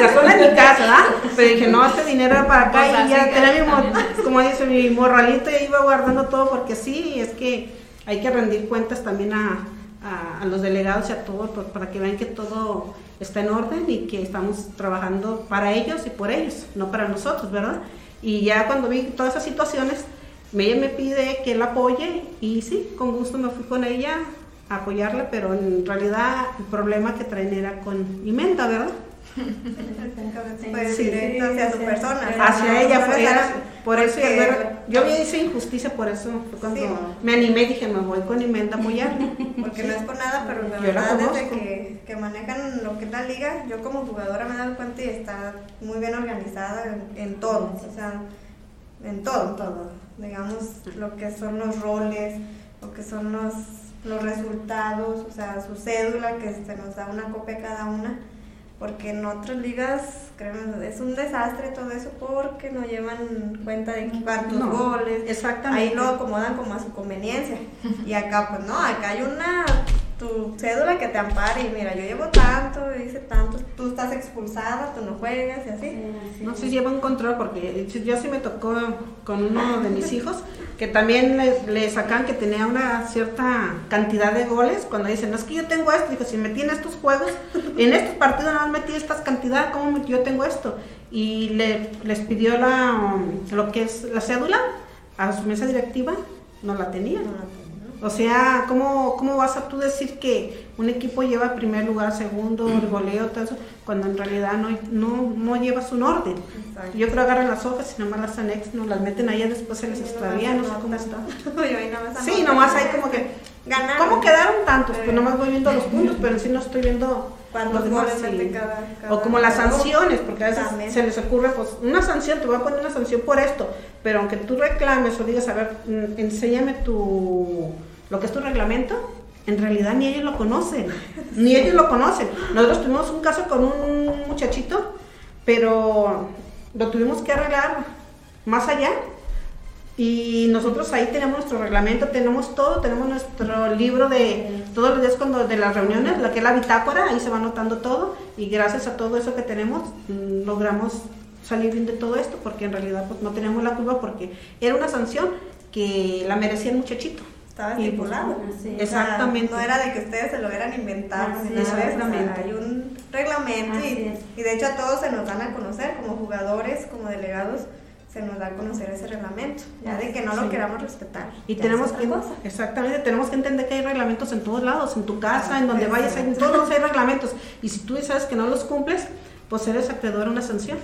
gastona en mi casa, ¿verdad? Pero dije, no, este dinero era para acá Pues y ya tenía mi, mo- como dice, mi morralito y iba guardando todo porque sí, es que hay que rendir cuentas también a, a- a los delegados y a todos pues, para que vean que todo está en orden y que estamos trabajando para ellos y por ellos, no para nosotros, ¿verdad? Y ya cuando vi todas esas situaciones, ella me pide que la apoye y sí, con gusto me fui con ella a apoyarla, pero en realidad el problema que traen era con Imelda, ¿verdad? Pues Sí. directo hacia su persona. hacia ella, fue- era- por eso yo, vi esa injusticia, por eso fue cuando Sí. me animé y dije, me voy con Imelda a apoyarla. Porque no es por nada, pero la Yo la verdad desde que, que manejan lo que es la liga, yo como jugadora me he dado cuenta y está muy bien organizada en, en todo, o sea, en todo, en todo. Digamos, lo que son los roles, lo que son los, los resultados, o sea, su cédula que se nos da una copia cada una. Porque en otras ligas, créeme, es un desastre todo eso porque no llevan cuenta de cuántos No, goles, exactamente. ahí lo acomodan como a su conveniencia. Y acá, pues no, acá hay una tu cédula que te ampare y mira, yo llevo tanto, hice tanto, tú estás expulsada, tú no juegas y así. No sé si lleva un control porque yo sí me tocó con uno de mis hijos que también le, le sacan que tenía una cierta cantidad de goles cuando dicen, no es que yo tengo esto, dijo, si metí en estos juegos, en estos partidos más metí esta cantidad, ¿cómo yo tengo esto? Y le, les pidió la, lo que es la cédula a su mesa directiva, no la tenía. O sea, ¿cómo, ¿cómo vas a tú decir que un equipo lleva primer lugar, segundo, el goleo, todo eso, cuando en realidad no, no, no llevas un orden? Exacto. Yo creo que agarran las hojas y nomás las anexan, no las meten ahí, después se les extravía, no sé cómo está. Sí, nomás ahí como que. ¿cómo quedaron tantos? Pues nomás voy viendo los puntos, pero en sí no estoy viendo ¿Cuántos los demás. goles sí. mete cada- cada O como las sanciones, porque a veces También. se les ocurre, pues, una sanción, te voy a poner una sanción por esto, pero aunque tú reclames o digas, a ver, mm, enséñame tu, lo que es tu reglamento, en realidad ni ellos lo conocen, ni ellos lo conocen. Nosotros tuvimos un caso con un muchachito, pero lo tuvimos que arreglar más allá. Y nosotros ahí tenemos nuestro reglamento, tenemos todo, tenemos nuestro libro de todos los días cuando de las reuniones, la que es la bitácora, ahí se va anotando todo y gracias a todo eso que tenemos mm, logramos salir bien de todo esto porque en realidad pues no tenemos la culpa porque era una sanción que la merecía el muchachito. Estaba pues, estipulado. O sea, Exactamente. no era de que ustedes se lo hubieran inventado, Así o sea, exactamente. hay un reglamento y, de hecho a todos se nos dan a conocer, como jugadores, como delegados, se nos da a conocer ese reglamento, ya de que no lo Sí. queramos respetar. Y ya tenemos es que, cosa. exactamente, tenemos que entender que hay reglamentos en todos lados, en tu casa, en donde vayas, en todos hay reglamentos. Y si tú sabes que no los cumples, pues eres acreedor a una sanción.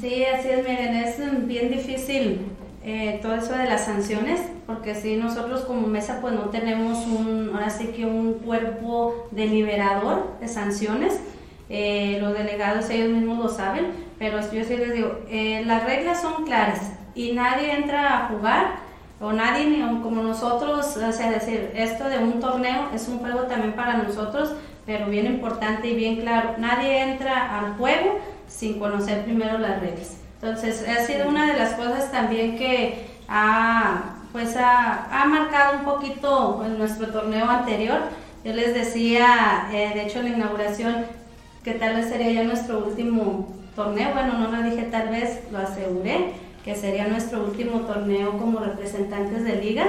Sí, así es, miren, es bien difícil eh, todo eso de las sanciones, porque si nosotros como mesa pues no tenemos un, ahora sí que un cuerpo deliberador de sanciones, eh, los delegados ellos mismos lo saben, pero yo sí les digo, eh, las reglas son claras y nadie entra a jugar o nadie ni como nosotros, o sea, decir, esto de un torneo es un juego también para nosotros, pero bien importante y bien claro, nadie entra al juego sin conocer primero las reglas. Entonces, ha sido una de las cosas también que ha, pues ha, ha marcado un poquito en nuestro torneo anterior. Yo les decía, eh, de hecho, en la inauguración, que tal vez sería ya nuestro último torneo. Bueno, no lo dije tal vez, lo aseguré, que sería nuestro último torneo como representantes de liga.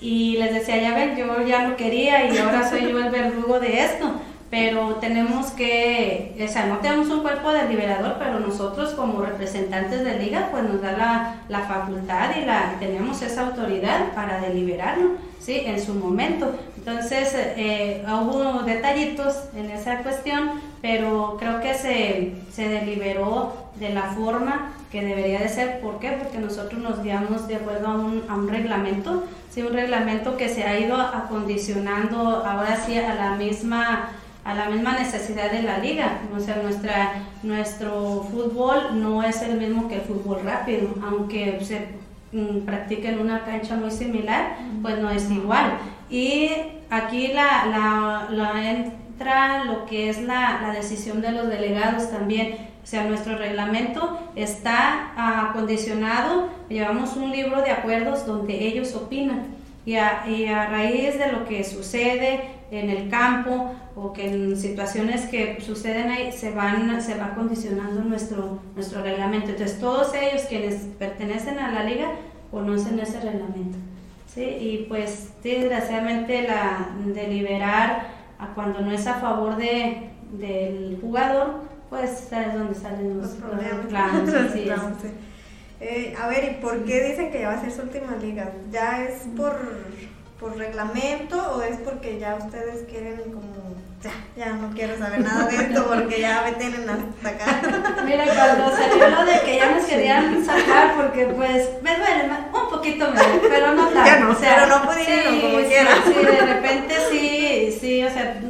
Y les decía, ya ven, yo ya lo quería y ahora soy yo el verdugo de esto. Pero tenemos que, o sea, no tenemos un cuerpo deliberador, pero nosotros como representantes de liga, pues nos da la, la facultad y la, tenemos esa autoridad para deliberarlo, ¿sí? En su momento. Entonces, eh, hubo detallitos en esa cuestión, pero creo que se, se deliberó de la forma que debería de ser. ¿Por qué? Porque nosotros nos guiamos de acuerdo a un, a un reglamento, ¿sí? Un reglamento que se ha ido acondicionando ahora sí a la misma a la misma necesidad de la liga. O sea, nuestra, nuestro fútbol no es el mismo que el fútbol rápido, aunque se mm, practica en una cancha muy similar, pues no es igual. Y aquí la, la, la entra lo que es la, la decisión de los delegados también. O sea, nuestro reglamento está acondicionado, llevamos un libro de acuerdos donde ellos opinan. Y a, y a, raíz de lo que sucede en el campo o que en situaciones que suceden ahí se van se va condicionando nuestro nuestro reglamento. Entonces todos ellos quienes pertenecen a la liga conocen ese reglamento sí y pues desgraciadamente la deliberar a cuando no es a favor de del jugador pues es donde salen los, Los reclamos, así es. Eh, a ver, ¿y por qué dicen que ya va a ser su última liga? ¿Ya es por, por reglamento o es porque ya ustedes quieren como ya, ya no quiero saber nada de esto porque ya me tienen hasta acá. Mira, cuando salió lo de que ya nos querían sacar, porque pues me duele un poquito, me duele, pero no tanto. Ya no, o sea, pero no pudieron, sí, como sí, quiera. Sí, de repente sí, sí, o sea,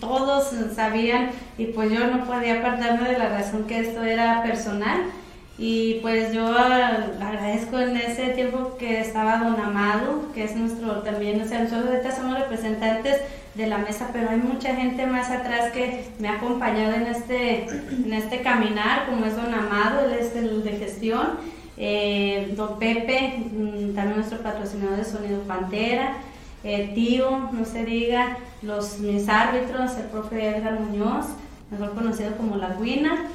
todos sabían y pues yo no podía apartarme de la razón que esto era personal. Y pues yo agradezco en ese tiempo que estaba Don Amado, que es nuestro también, o sea, nosotros ahorita somos representantes de la mesa, pero hay mucha gente más atrás que me ha acompañado en este, en este caminar, como es Don Amado, él es el de gestión, eh, Don Pepe, mm, también nuestro patrocinador de Sonido Pantera, el tío, no se diga, los mis árbitros, el profe Edgar Muñoz, mejor conocido como La Guina,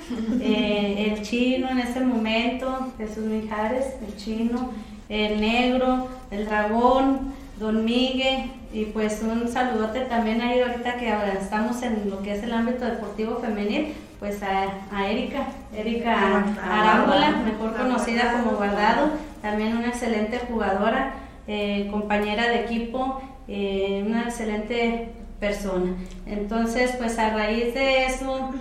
eh, el chino en ese momento, Jesús Mijares, el chino, el negro, el dragón, Don Miguel, y pues un saludote también ahí ahorita que ahora estamos en lo que es el ámbito deportivo femenil, pues a, Erika, Erika Arámbula, mejor conocida como Guardado, también una excelente jugadora, eh, compañera de equipo, eh, una excelente persona. Entonces, pues a raíz de eso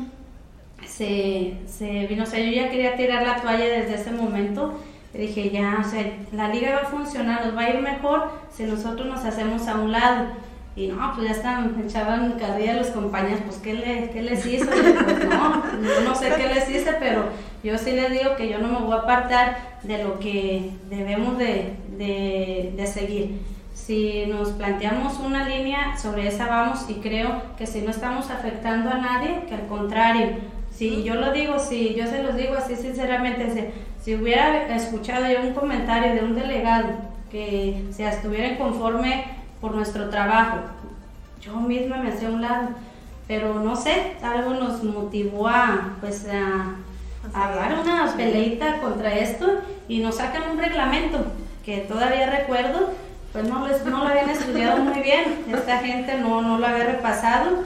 se, se vino, o sea, yo ya quería tirar la toalla desde ese momento. Dije, ya, o sea, la liga va a funcionar, nos va a ir mejor si nosotros nos hacemos a un lado. Y no, pues ya estaban, echaban carrilla los compañeros, pues ¿qué, le, qué les? Y pues no, no sé qué les hice, pero yo sí les digo que yo no me voy a apartar de lo que debemos de, de, de seguir. Si nos planteamos una línea, sobre esa vamos y creo que si no estamos afectando a nadie, que al contrario, si yo lo digo, si yo se los digo así sinceramente, si, si hubiera escuchado yo un comentario de un delegado que se estuviera inconforme por nuestro trabajo, yo misma me hacía a un lado, pero no sé, algo nos motivó a, pues, a, a dar una peleita contra esto y nos sacan un reglamento que todavía recuerdo, pues no, les, no lo habían estudiado muy bien, esta gente no, no lo había repasado.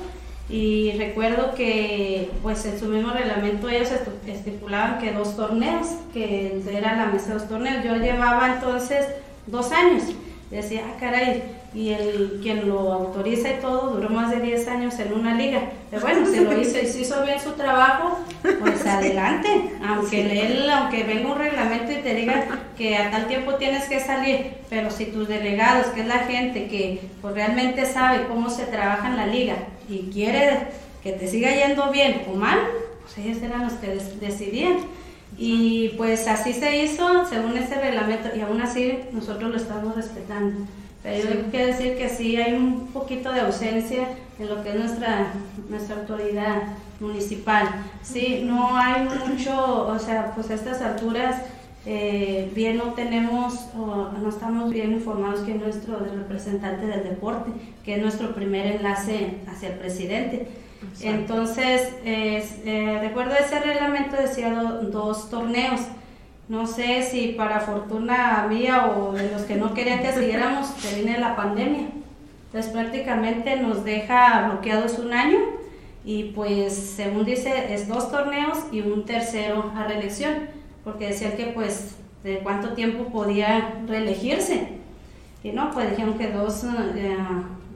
Y recuerdo que pues en su mismo reglamento ellos estipulaban que dos torneos, que era la mesa de dos torneos, yo llevaba entonces dos años, decía, ah caray, y el quien lo autoriza y todo duró más de 10 años en una liga, pero bueno, si lo hizo y si hizo bien su trabajo, pues adelante, aunque él, aunque venga un reglamento y te diga que a tal tiempo tienes que salir, pero si tus delegados, que es la gente que pues, realmente sabe cómo se trabaja en la liga y quiere que te siga yendo bien o mal, pues ellos eran los que decidían. Y pues así se hizo según ese reglamento y aún así nosotros lo estamos respetando. Pero yo quiero decir que sí hay un poquito de ausencia en lo que es nuestra, nuestra autoridad municipal. Sí, no hay mucho, o sea, pues a estas alturas eh, bien no tenemos, o no estamos bien informados que es nuestro representante del deporte, que es nuestro primer enlace hacia el presidente. Entonces, es- eh, recuerdo ese reglamento decía do- dos torneos. No sé si para fortuna mía o de los que no querían que siguiéramos, se viene la pandemia. Entonces prácticamente nos deja bloqueados un año y pues según dice es dos torneos y un tercero a reelección, porque decían que pues de cuánto tiempo podía reelegirse. Y no, pues dijeron que dos, eh,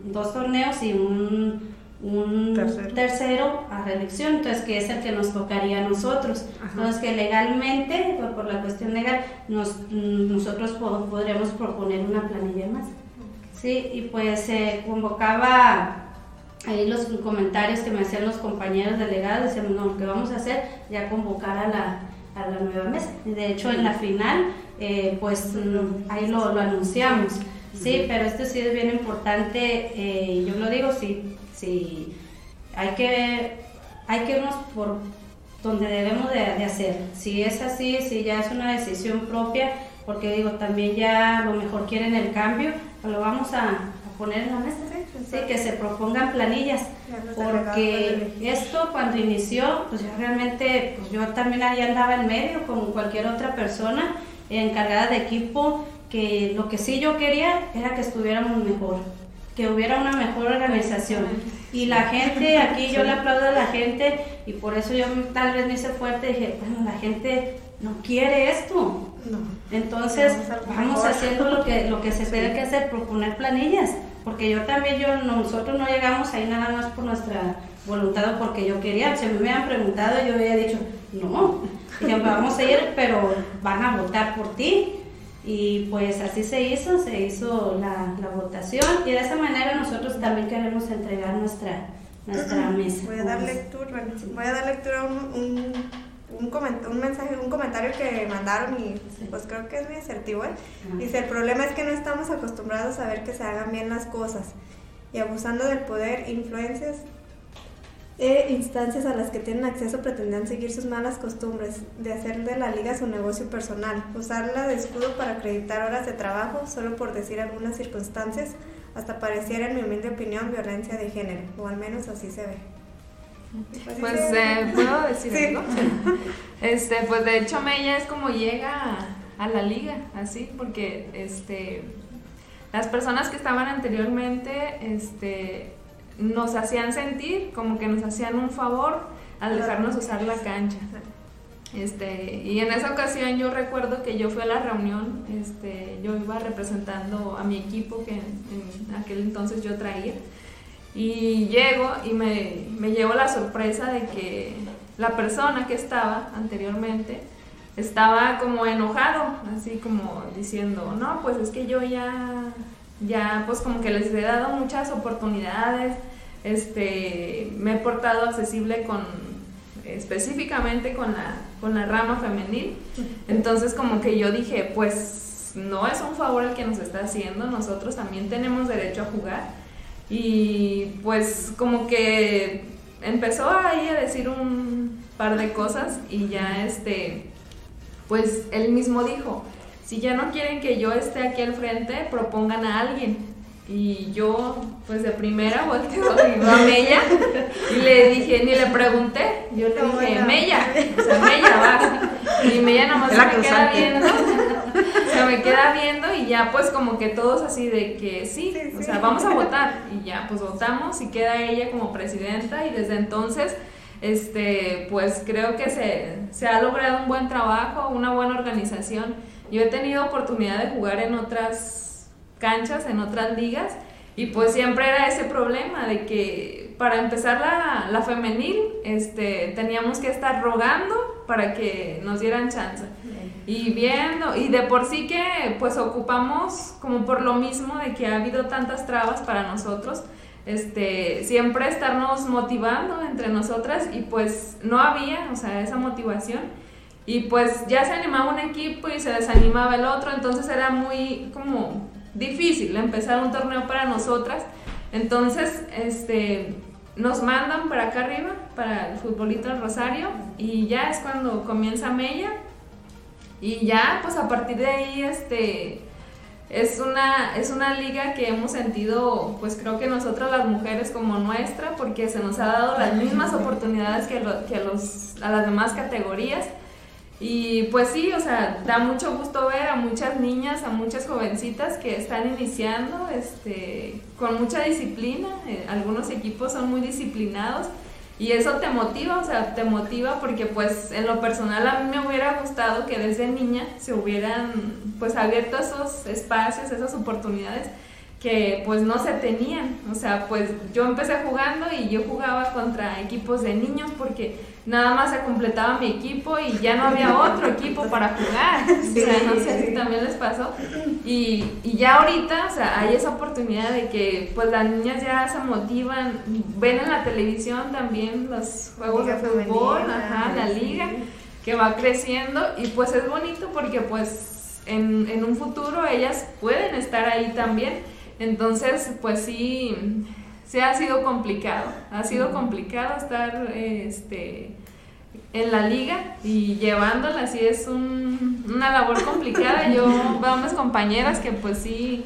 dos torneos y un, un Tercero. tercero. a reelección, entonces que es el que nos tocaría a nosotros. Entonces que legalmente, por, por la cuestión legal, nos, nosotros po- podríamos proponer una planilla más. Sí, y pues se convocaba ahí los comentarios que me hacían los compañeros delegados, decían, no, lo que vamos a hacer, ya convocar a la, a la nueva mesa. Y De hecho, en la final, eh, pues mm, ahí lo, lo anunciamos. Sí, pero esto sí es bien importante, eh, yo lo digo, sí, sí, hay que, hay que irnos por donde debemos de, de hacer. Si es así, si ya es una decisión propia, porque digo, también ya a lo mejor quieren el cambio, pues lo vamos a, a poner en la mesa. Sí, que se propongan planillas, porque esto cuando inició, pues yo realmente, pues yo también ahí andaba en medio, como cualquier otra persona encargada de equipo, que lo que sí yo quería era que estuviéramos mejor, que hubiera una mejor organización. Y la gente, aquí yo le aplaudo a la gente, y por eso yo tal vez me hice fuerte, dije, bueno, la gente no quiere esto. No. Entonces, Vamos haciendo lo que, lo que se tiene que hacer, proponer planillas. porque yo también, yo nosotros no llegamos ahí nada más por nuestra voluntad o porque yo quería. Si me hubieran preguntado, yo había dicho, no, vamos a ir, pero van a votar por ti. Y pues así se hizo, se hizo la, la votación y de esa manera nosotros también queremos entregar nuestra, nuestra mesa. Voy a dar lectura, voy a dar lectura a un, un, un, mensaje, un comentario que mandaron y pues creo que es muy asertivo. ¿eh? Dice, el problema es que no estamos acostumbrados a ver que se hagan bien las cosas y abusando del poder, influencias e instancias a las que tienen acceso pretendían seguir sus malas costumbres de hacer de la liga su negocio personal, usarla de escudo para acreditar horas de trabajo solo por decir algunas circunstancias, hasta pareciera en mi humilde opinión violencia de género, o al menos así se ve. Pues eh, puedo decir Este, pues de hecho Mella es como llega a, a la liga, así, porque este las personas que estaban anteriormente, este nos hacían sentir como que nos hacían un favor al dejarnos usar la cancha. Este, y en esa ocasión yo recuerdo que yo fui a la reunión, este, yo iba representando a mi equipo que en, aquel entonces yo traía, y llego y me, me llevo la sorpresa de que la persona que estaba anteriormente estaba como enojado, así como diciendo, no, pues es que yo ya ya pues como que les he dado muchas oportunidades, este, me he portado accesible con específicamente con la, con la rama femenil. Entonces como que yo dije, pues no es un favor el que nos está haciendo, nosotros también tenemos derecho a jugar. Y pues como que empezó ahí a decir un par de cosas y ya este, pues él mismo dijo, si ya no quieren que yo esté aquí al frente, propongan a alguien. Y yo, pues de primera, volteo a Mella. Y le dije, ni le pregunté, yo le dije, Mella, o sea, Mella, va. Y Mella nomás se me queda viendo, se me queda viendo y ya pues como que todos así de que sí, o sea, vamos a votar. Y ya, pues votamos y queda ella como presidenta. Y desde entonces este, pues creo que se, se ha logrado un buen trabajo, una buena organización yo he tenido oportunidad de jugar en otras canchas, en otras ligas, y pues siempre era ese problema de que para empezar la, la femenil este, teníamos que estar rogando para que nos dieran chance. Y viendo, y de por sí que pues ocupamos como por lo mismo de que ha habido tantas trabas para nosotros, este, siempre estarnos motivando entre nosotras y pues no había, o sea, esa motivación. Y pues ya se animaba un equipo y se desanimaba el otro, entonces era muy como difícil empezar un torneo para nosotras. Entonces, este, nos mandan para acá arriba, para el futbolito del Rosario, y ya es cuando comienza Mella. Y ya, pues a partir de ahí, este, es una, es una liga que hemos sentido, pues creo que nosotras las mujeres como nuestra, porque se nos ha dado las mismas oportunidades que, que los, a las demás categorías. Y pues sí, o sea, da mucho gusto ver a muchas niñas, a muchas jovencitas que están iniciando este, con mucha disciplina. Eh, algunos equipos son muy disciplinados y eso te motiva, o sea, te motiva porque pues en lo personal a mí me hubiera gustado que desde niña se hubieran pues abierto esos espacios, esas oportunidades que pues no se tenían. O sea, pues yo empecé jugando y yo jugaba contra equipos de niños porque nada más se completaba mi equipo y ya no había otro equipo para jugar. O sea, no sé si también les pasó. Y, y, ya ahorita, o sea, hay esa oportunidad de que pues las niñas ya se motivan, ven en la televisión también los juegos de fútbol, ajá, la liga, que va creciendo y pues es bonito porque pues en, en un futuro ellas pueden estar ahí también entonces, pues sí, sí ha sido complicado, ha sido complicado estar este, en la liga y llevándola, sí es una labor complicada. Yo veo a mis compañeras que pues sí,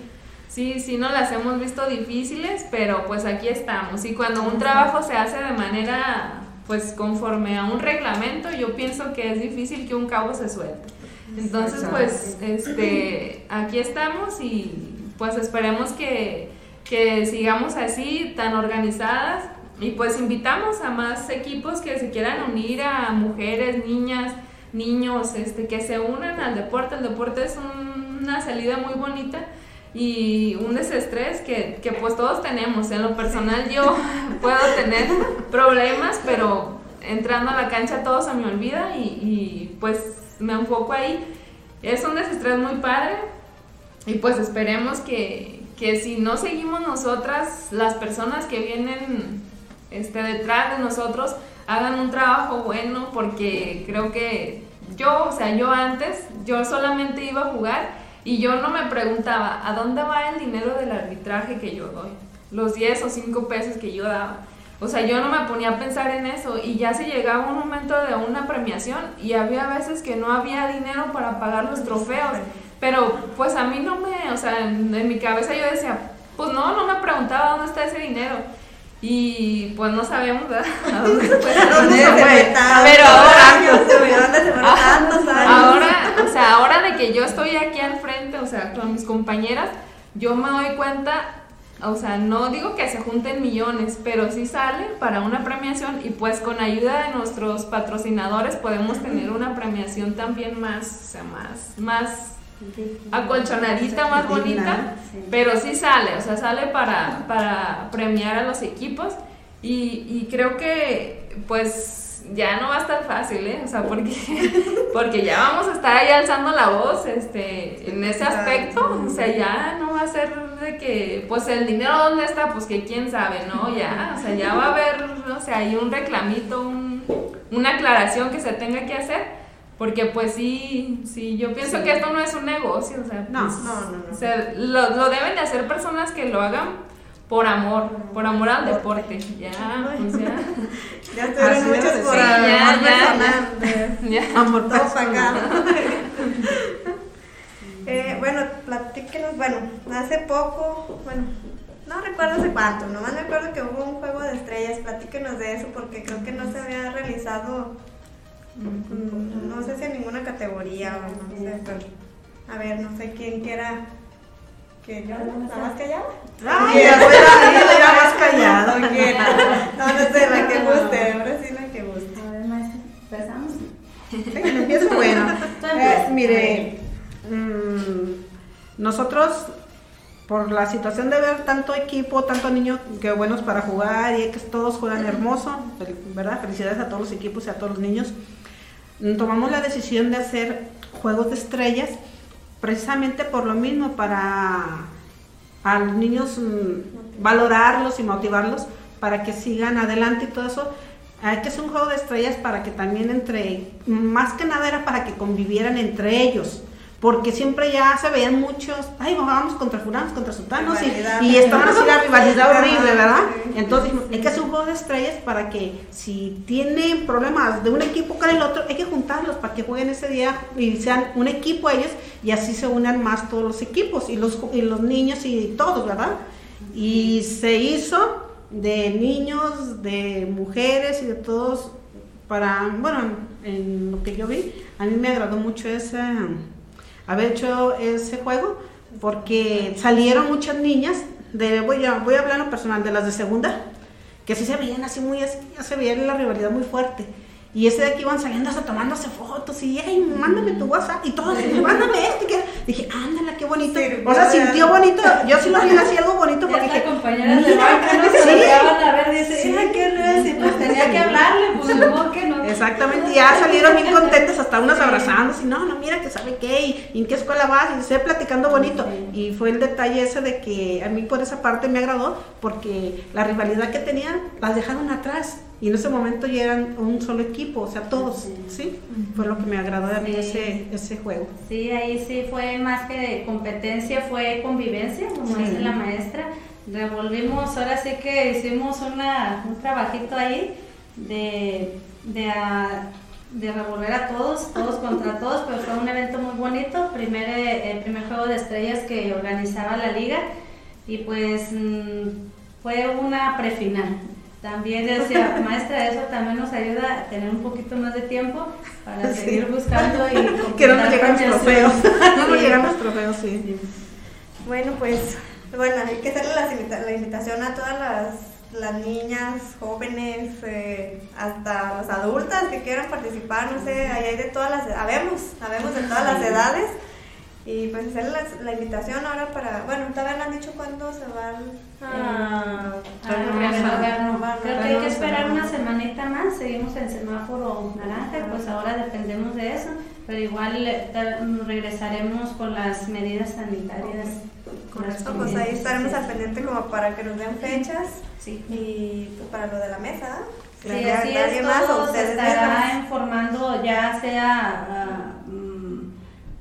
sí, sí no las hemos visto difíciles, pero pues aquí estamos. Y cuando un trabajo se hace de manera pues conforme a un reglamento, yo pienso que es difícil que un cabo se suelte. Entonces, pues, este, aquí estamos y pues esperemos que, sigamos así, tan organizadas. Y pues invitamos a más equipos que se quieran unir a mujeres, niñas, niños, este, que se unan al deporte. El deporte es una salida muy bonita y un desestrés que, que pues todos tenemos. En lo personal yo puedo tener problemas, pero entrando a la cancha todo se me olvida y, y pues me enfoco ahí. Es un desestrés muy padre y pues esperemos que, que si no seguimos nosotras, las personas que vienen este, detrás de nosotros hagan un trabajo bueno porque creo que yo, o sea, yo antes, yo solamente iba a jugar y yo no me preguntaba, ¿a dónde va el dinero del arbitraje que yo doy? Los 10 o 5 pesos que yo daba. O sea, yo no me ponía a pensar en eso y ya se llegaba un momento de una premiación y había veces que no había dinero para pagar los trofeos. Pero pues a mí no me, o sea, en, en mi cabeza yo decía, pues no, no me preguntaba dónde está ese dinero. Y pues no sabemos ¿verdad? a dónde se fue. Pero ahora, ¿Dónde se años? ahora, o sea, ahora de que yo estoy aquí al frente, o sea, con mis compañeras, yo me doy cuenta, o sea, no digo que se junten millones, pero sí sale para una premiación y pues con ayuda de nuestros patrocinadores podemos tener una premiación también más, o sea, más, más acolchonadita, más bonita, pero sí sale, o sea, sale para, para premiar a los equipos y, y creo que pues ya no va a estar fácil, ¿eh? O sea, porque, porque ya vamos a estar ahí alzando la voz este, en ese aspecto, o sea, ya no va a ser de que, pues el dinero dónde está, pues que quién sabe, ¿no? Ya, o sea, ya va a haber, o sea, hay un reclamito, un, una aclaración que se tenga que hacer. Porque pues sí, sí, yo pienso que esto no es un negocio, o sea, No, pues, no, no, no. o sea, lo, lo deben de hacer personas que lo hagan por amor, por amor al deporte. Ya, pues ya. Ya estuvieron Así muchos por amor Ya, ya, personal. de- ya. Amor Todo acá. Eh, bueno, platíquenos, bueno, hace poco, bueno, no recuerdo hace cuánto, nomás me acuerdo que hubo un juego de estrellas, platíquenos de eso porque creo que no se había realizado, mm, no sé si en ninguna categoría o no sé, pero, a ver, no sé quién quiera, que yo, ¿la más callada? Ay, ya voy a ir, ya más callado. ¿Quién? No, no sé, la que guste, ahora sí la que guste. A ver, empezamos. Empiezo. Bueno, eh, mire, mm, nosotros, por la situación de ver tanto equipo, tanto niños que buenos para jugar y que todos juegan hermoso, ¿verdad? Felicidades a todos los equipos y a todos los niños. Tomamos la decisión de hacer juegos de estrellas precisamente por lo mismo, para a los niños mm, valorarlos y motivarlos para que sigan adelante y todo eso. Hay que hacer un juego de estrellas para que también entre, más que nada era para que convivieran entre ellos. Porque siempre ya se veían muchos, ay, vamos contra fulanos, contra sultanos, y, Rivalidad. y estaban así la rivalidad horrible, ¿verdad? Entonces hay que hacer un juego de estrellas para que si tienen problemas de un equipo con el otro, hay que juntarlos para que jueguen ese día y sean un equipo ellos y así se unan más todos los equipos y los, y los niños y todos, ¿verdad? Y se hizo de niños, de mujeres y de todos para, bueno, en lo que yo vi, a mí me agradó mucho ese, haber hecho ese juego porque salieron muchas niñas, de, voy, a, voy a hablar en personal, de las de segunda, que sí se veían así muy, así, se veía la rivalidad muy fuerte. Y ese de aquí iban saliendo hasta tomándose fotos y, hey, mándame tu WhatsApp y todo, mándame esto. y que- Dije, ándala, qué bonito. Sí, o sea, ya. sintió bonito. Yo sí lo vi así algo bonito porque dije, de mira, banca no se sí. a ver, dice, Sí. "Ay, ¿qué le decir? Pues tenía que hablarle, pues modo que no. Exactamente, ya salieron bien contentas, hasta unas abrazándose, y no, no, mira que sabe qué, y, y en qué escuela vas, y se platicando bonito. Y fue el detalle ese de que a mí por esa parte me agradó, porque la rivalidad que tenían las dejaron atrás, y en ese momento ya eran un solo equipo, o sea, todos, ¿sí? Fue lo que me agradó de mí Sí. ese, ese juego. Sí, ahí sí fue más que competencia, fue convivencia, como Sí. dice la maestra. Revolvimos, ahora sí que hicimos una, un trabajito ahí de, de, a- de revolver a todos, todos contra todos, pero fue un evento muy bonito, primer, eh, el primer juego de estrellas que organizaba la liga y pues mm, fue una prefinal. También decía, maestra, eso también nos ayuda a tener un poquito más de tiempo para Sí. seguir buscando y Que no nos llegan trofeos, no nos llegan los trofeos, sí. Bueno, pues, bueno, hay que hacerle la invitación a todas las, las niñas, jóvenes, eh, hasta las adultas que quieran participar, no sé, ahí hay de todas las, habemos, habemos de todas las edades. Y pues hacer la, la invitación ahora para, bueno, todavía no han dicho cuándo se van a... Ah, renovar, no, Creo que hay que esperar una semanita más, seguimos en semáforo naranja, pues ahora dependemos de eso, pero igual eh, tal- regresaremos con las medidas sanitarias. Con esto, pues ahí estaremos al pendiente como para que nos den fechas Sí. y pues, para lo de la mesa. Sí, así es, más todo se ustedes estará informando ya sea ah, mm,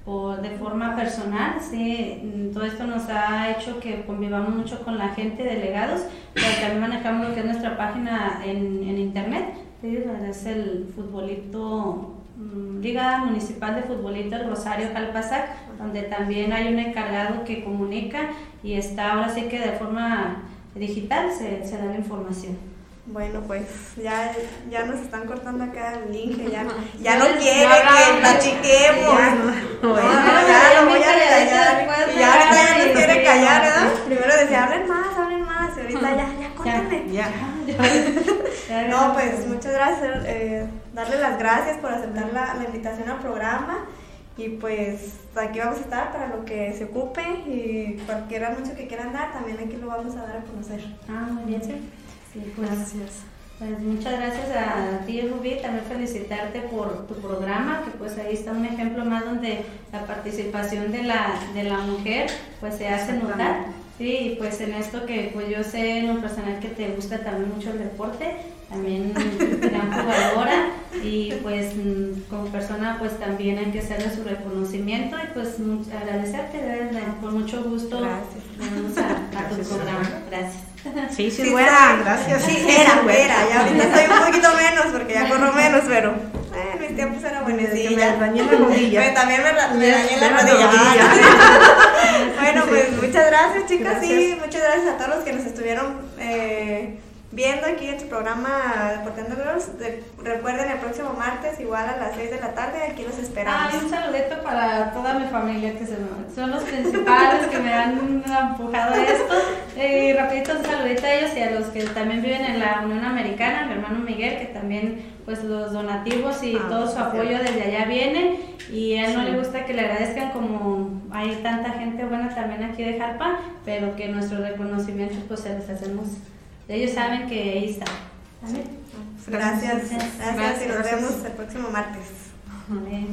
o de forma personal, sí, mm, todo esto nos ha hecho que convivamos mucho con la gente, delegados, pero también manejamos lo que es nuestra página en, en internet, es el futbolito, mm, Liga Municipal de Futbolito El Rosario Calpasac, donde también hay un encargado que comunica y está ahora sí que de forma digital se, se da la información. Bueno, pues ya, ya nos están cortando acá el link, ya, ya Ya no quiere ya que platiquemos. Ya, No, no, ya, ya ya lo voy a callaré callar. después Y de ahorita ya no quiere callar. ¿verdad? Primero decía, hablen más, hablen más. Y ahorita ya, ya, córtenme. Ya. Ya, No, pues muchas gracias. eh, darle las gracias por aceptar la, la invitación al programa. Y pues aquí vamos a estar para lo que se ocupe y cualquier anuncio que quieran dar, también aquí lo vamos a dar a conocer. Ah, muy bien, sí. Sí, pues, Gracias. pues muchas gracias a ti, Rubí. También felicitarte por tu programa, que pues ahí está un ejemplo más donde la participación de la, de la mujer pues se hace notar. Sí, y pues en esto que pues yo sé en lo personal que te gusta también mucho el deporte, también gran jugadora y pues mm, como persona pues también hay que hacerle su reconocimiento y pues agradecerte, con mucho gusto Gracias. a, a tu programa. Gracias. Sí, sí, Sí, gracias. Sí, era, era. Ya ahorita soy un poquito menos porque ya corro menos, pero eh, en mis tiempos era buenecilla. me dañé la rodilla. Bueno, también me, me dañé la rodilla. bueno, pues muchas gracias, chicas. Sí, muchas gracias a todos los que nos estuvieron eh, viendo aquí en su programa Deportando Girls. De- recuerden el próximo martes, igual a las 6 de la tarde, aquí los esperamos. Ay, un saludito para toda mi familia que se son los principales que me han empujado a esto. Y rapidito un saludito a ellos y a los que también viven en la Unión Americana, mi hermano Miguel, que también pues los donativos y Ah, todo su apoyo desde allá vienen y a él no le gusta que le agradezcan como hay tanta gente buena también aquí de Jarpa, pero que nuestro reconocimiento pues se los hacemos. Ellos saben que ahí está. ¿Sale? Gracias, gracias, Gracias. y nos vemos el próximo martes. Vale.